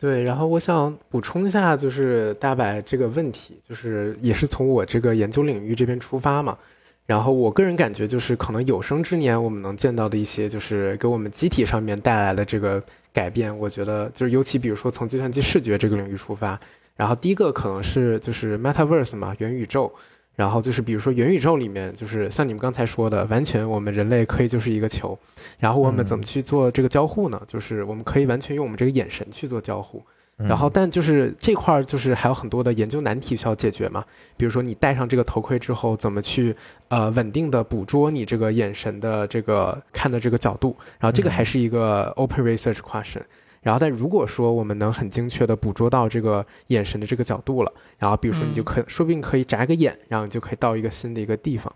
对，然后我想补充一下，就是大白这个问题，就是也是从我这个研究领域这边出发嘛。然后我个人感觉，就是可能有生之年我们能见到的一些，就是给我们机体上面带来的这个改变，我觉得就是尤其比如说从计算机视觉这个领域出发，然后第一个可能是就是 Metaverse 嘛，元宇宙。然后就是比如说元宇宙里面，就是像你们刚才说的，完全我们人类可以就是一个球，然后我们怎么去做这个交互呢？就是我们可以完全用我们这个眼神去做交互。然后，但就是这块儿就是还有很多的研究难题需要解决嘛。比如说你戴上这个头盔之后，怎么去呃稳定的捕捉你这个眼神的这个看的这个角度？然后这个还是一个 open research question。然后，但如果说我们能很精确的捕捉到这个眼神的这个角度了，然后比如说你就可说不定可以眨个眼，然后你就可以到一个新的一个地方。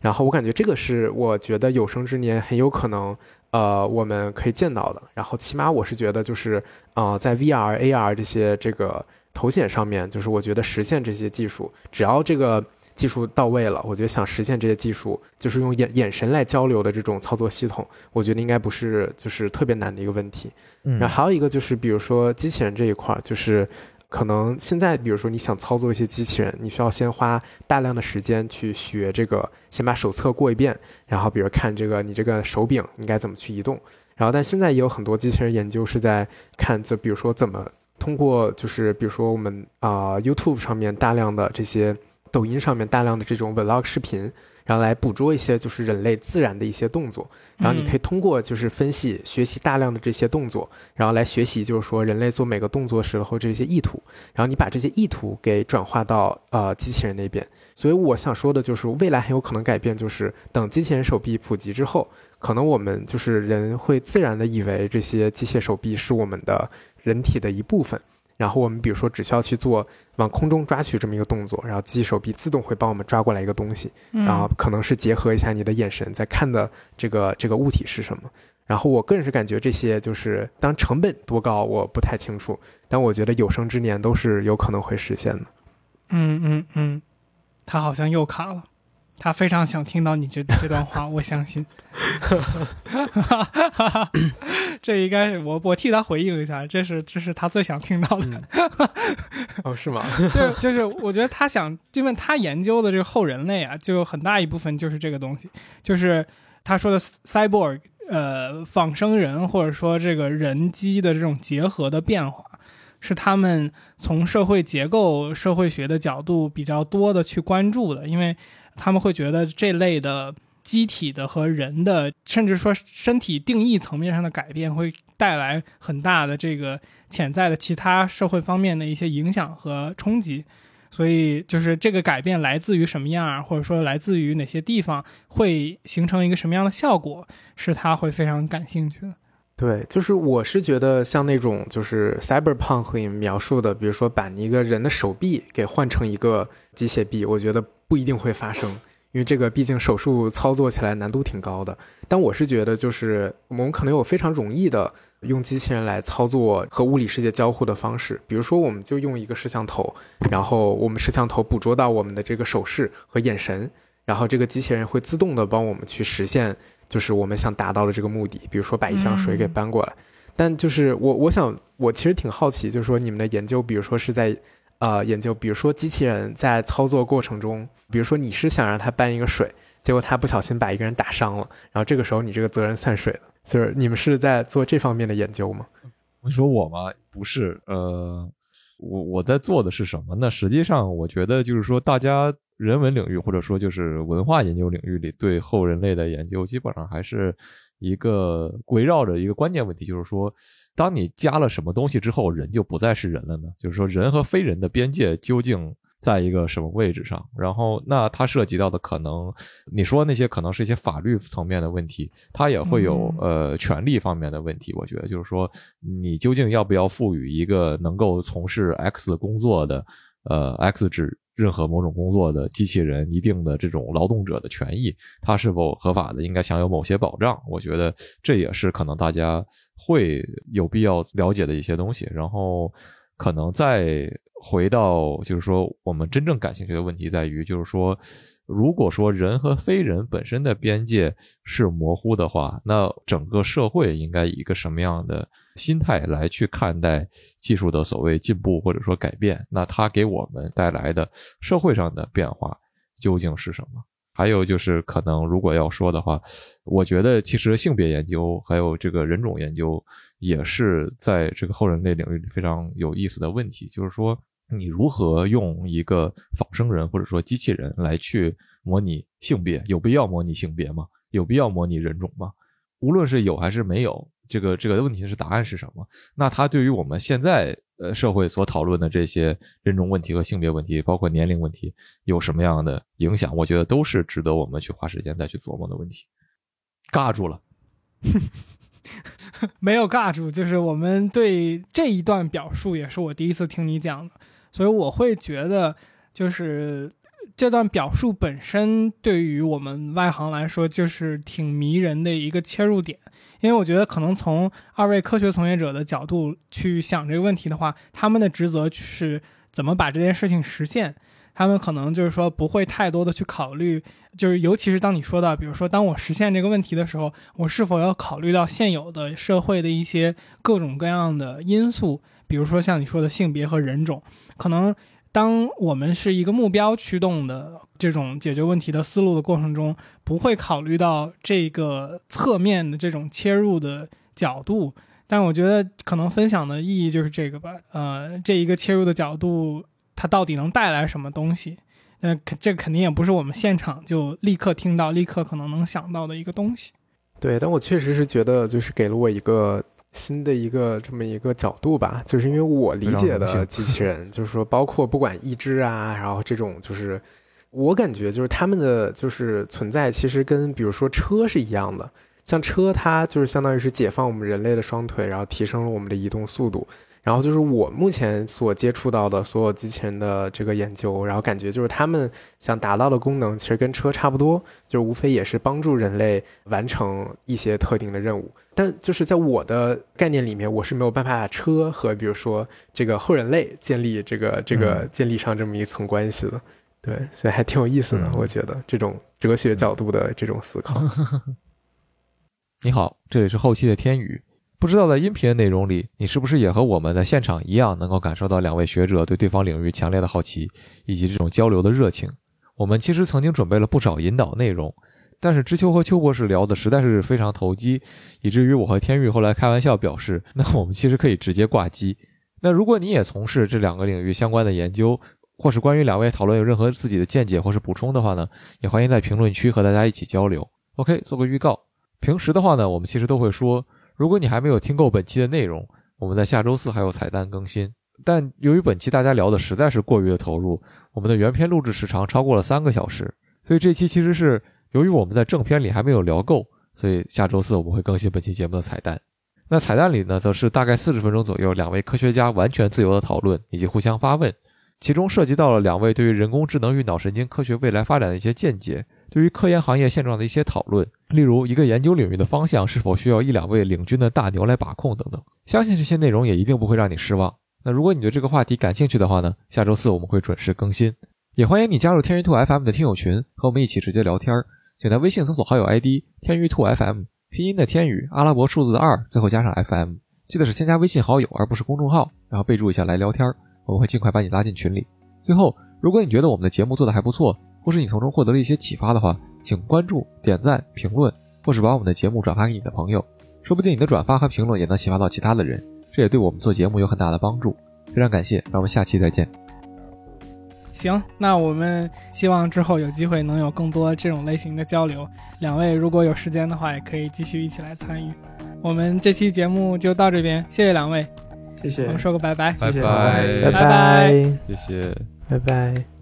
然后我感觉这个是我觉得有生之年很有可能呃我们可以见到的。然后起码我是觉得就是呃在 VR、AR 这些这个头显上面，就是我觉得实现这些技术，只要这个。技术到位了，我觉得想实现这些技术，就是用眼眼神来交流的这种操作系统，我觉得应该不是就是特别难的一个问题。嗯然后还有一个就是，比如说机器人这一块儿，就是可能现在，比如说你想操作一些机器人，你需要先花大量的时间去学这个，先把手册过一遍，然后比如看这个你这个手柄应该怎么去移动。然后但现在也有很多机器人研究是在看，就比如说怎么通过就是比如说我们啊、YouTube 上面大量的这些。抖音上面大量的这种 vlog 视频，然后来捕捉一些就是人类自然的一些动作，然后你可以通过就是分析学习大量的这些动作，然后来学习就是说人类做每个动作时候这些意图，然后你把这些意图给转化到呃机器人那边。所以我想说的就是未来很有可能改变，就是等机器人手臂普及之后，可能我们就是人会自然的以为这些机械手臂是我们的人体的一部分。然后我们比如说只需要去做往空中抓取这么一个动作，然后机器手臂自动会帮我们抓过来一个东西，嗯然后可能是结合一下你的眼神在看的这个这个物体是什么。然后我个人是感觉这些就是当成本多高我不太清楚，但我觉得有生之年都是有可能会实现的。嗯嗯嗯，他好像又卡了，他非常想听到你这 这段话，我相信。这应该是我我替他回应一下，这是这是他最想听到的。哦，是吗？就就是我觉得他想，因为他研究的这个后人类啊，就有很大一部分就是这个东西，就是他说的 cyborg，呃，仿生人或者说这个人机的这种结合的变化，是他们从社会结构、社会学的角度比较多的去关注的，因为他们会觉得这类的机体的和人的，甚至说身体定义层面上的改变，会带来很大的这个潜在的其他社会方面的一些影响和冲击。所以，就是这个改变来自于什么样，或者说来自于哪些地方，会形成一个什么样的效果，是他会非常感兴趣的。对，就是我是觉得像那种就是 cyberpunk 里描述的，比如说把一个人的手臂给换成一个机械臂，我觉得不一定会发生，因为这个毕竟手术操作起来难度挺高的。但我是觉得，就是我们可能有非常容易的用机器人来操作和物理世界交互的方式，比如说我们就用一个摄像头，然后我们摄像头捕捉到我们的这个手势和眼神。然后这个机器人会自动的帮我们去实现，就是我们想达到的这个目的，比如说把一箱水给搬过来。但就是我我想我其实挺好奇，就是说你们的研究，比如说是在呃研究，比如说机器人在操作过程中，比如说你是想让它搬一个水，结果它不小心把一个人打伤了，然后这个时候你这个责任算谁的？就是你们是在做这方面的研究吗？你说我吗？不是，呃，我我在做的是什么呢？实际上，我觉得就是说，大家人文领域或者说就是文化研究领域里对后人类的研究，基本上还是。一个围绕着一个关键问题，就是说，当你加了什么东西之后，人就不再是人了呢？就是说，人和非人的边界究竟在一个什么位置上？然后，那它涉及到的可能，你说那些可能是一些法律层面的问题，它也会有呃权利方面的问题。我觉得，就是说，你究竟要不要赋予一个能够从事 X 工作的呃 X 指？任何某种工作的机器人，一定的这种劳动者的权益，它是否合法的，应该享有某些保障。我觉得这也是可能大家会有必要了解的一些东西。然后，可能再回到，就是说，我们真正感兴趣的问题在于，就是说。如果说人和非人本身的边界是模糊的话，那整个社会应该以一个什么样的心态来去看待技术的所谓进步或者说改变？那它给我们带来的社会上的变化究竟是什么？还有就是，可能如果要说的话，我觉得其实性别研究还有这个人种研究也是在这个后人类领域里非常有意思的问题，就是说。你如何用一个仿生人或者说机器人来去模拟性别？有必要模拟性别吗？有必要模拟人种吗？无论是有还是没有，这个这个问题是答案是什么？那它对于我们现在呃社会所讨论的这些人种问题和性别问题，包括年龄问题，有什么样的影响？我觉得都是值得我们去花时间再去琢磨的问题。尬住了。没有尬住，就是我们对这一段表述也是我第一次听你讲的。所以我会觉得，就是这段表述本身对于我们外行来说，就是挺迷人的一个切入点。因为我觉得，可能从二位科学从业者的角度去想这个问题的话，他们的职责是怎么把这件事情实现。他们可能就是说不会太多的去考虑，就是尤其是当你说到，比如说当我实现这个问题的时候，我是否要考虑到现有的社会的一些各种各样的因素，比如说像你说的性别和人种。可能，当我们是一个目标驱动的这种解决问题的思路的过程中，不会考虑到这个侧面的这种切入的角度。但我觉得可能分享的意义就是这个吧。呃，这一个切入的角度，它到底能带来什么东西？那肯这肯定也不是我们现场就立刻听到、立刻可能能想到的一个东西。对，但我确实是觉得，就是给了我一个。新的一个这么一个角度吧，就是因为我理解的机器人，就是说包括不管一只啊，然后这种就是我感觉就是他们的就是存在，其实跟比如说车是一样的，像车它就是相当于是解放我们人类的双腿，然后提升了我们的移动速度。然后就是我目前所接触到的所有机器人的这个研究，然后感觉就是他们想达到的功能其实跟车差不多，就无非也是帮助人类完成一些特定的任务。但就是在我的概念里面，我是没有办法把车和比如说这个后人类建立这个这个建立上这么一层关系的。对，所以还挺有意思的，我觉得这种哲学角度的这种思考。你好，这里是后期的天宇。不知道在音频的内容里，你是不是也和我们在现场一样，能够感受到两位学者对对方领域强烈的好奇，以及这种交流的热情？我们其实曾经准备了不少引导内容，但是知秋和邱博士聊的实在是非常投机，以至于我和天玉后来开玩笑表示，那我们其实可以直接挂机。那如果你也从事这两个领域相关的研究，或是关于两位讨论有任何自己的见解或是补充的话呢，也欢迎在评论区和大家一起交流。OK，做个预告，平时的话呢，我们其实都会说。如果你还没有听够本期的内容，我们在下周四还有彩蛋更新。但由于本期大家聊的实在是过于的投入，我们的原片录制时长超过了三个小时，所以这期其实是由于我们在正片里还没有聊够，所以下周四我们会更新本期节目的彩蛋。那彩蛋里呢，则是大概四十分钟左右，两位科学家完全自由的讨论以及互相发问，其中涉及到了两位对于人工智能与脑神经科学未来发展的一些见解。对于科研行业现状的一些讨论，例如一个研究领域的方向是否需要一两位领军的大牛来把控等等，相信这些内容也一定不会让你失望。那如果你对这个话题感兴趣的话呢，下周四我们会准时更新。也欢迎你加入天娱兔 FM 的听友群，和我们一起直接聊天儿。请在微信搜索好友 ID 天娱兔 FM，拼音的天宇，阿拉伯数字的二，最后加上 FM。记得是添加微信好友，而不是公众号，然后备注一下来聊天儿，我们会尽快把你拉进群里。最后，如果你觉得我们的节目做得还不错，或是你从中获得了一些启发的话，请关注、点赞、评论，或是把我们的节目转发给你的朋友，说不定你的转发和评论也能启发到其他的人，这也对我们做节目有很大的帮助。非常感谢，让我们下期再见。行，那我们希望之后有机会能有更多这种类型的交流。两位如果有时间的话，也可以继续一起来参与。我们这期节目就到这边，谢谢两位，谢谢我们。说个拜拜。拜拜拜拜谢谢。拜拜。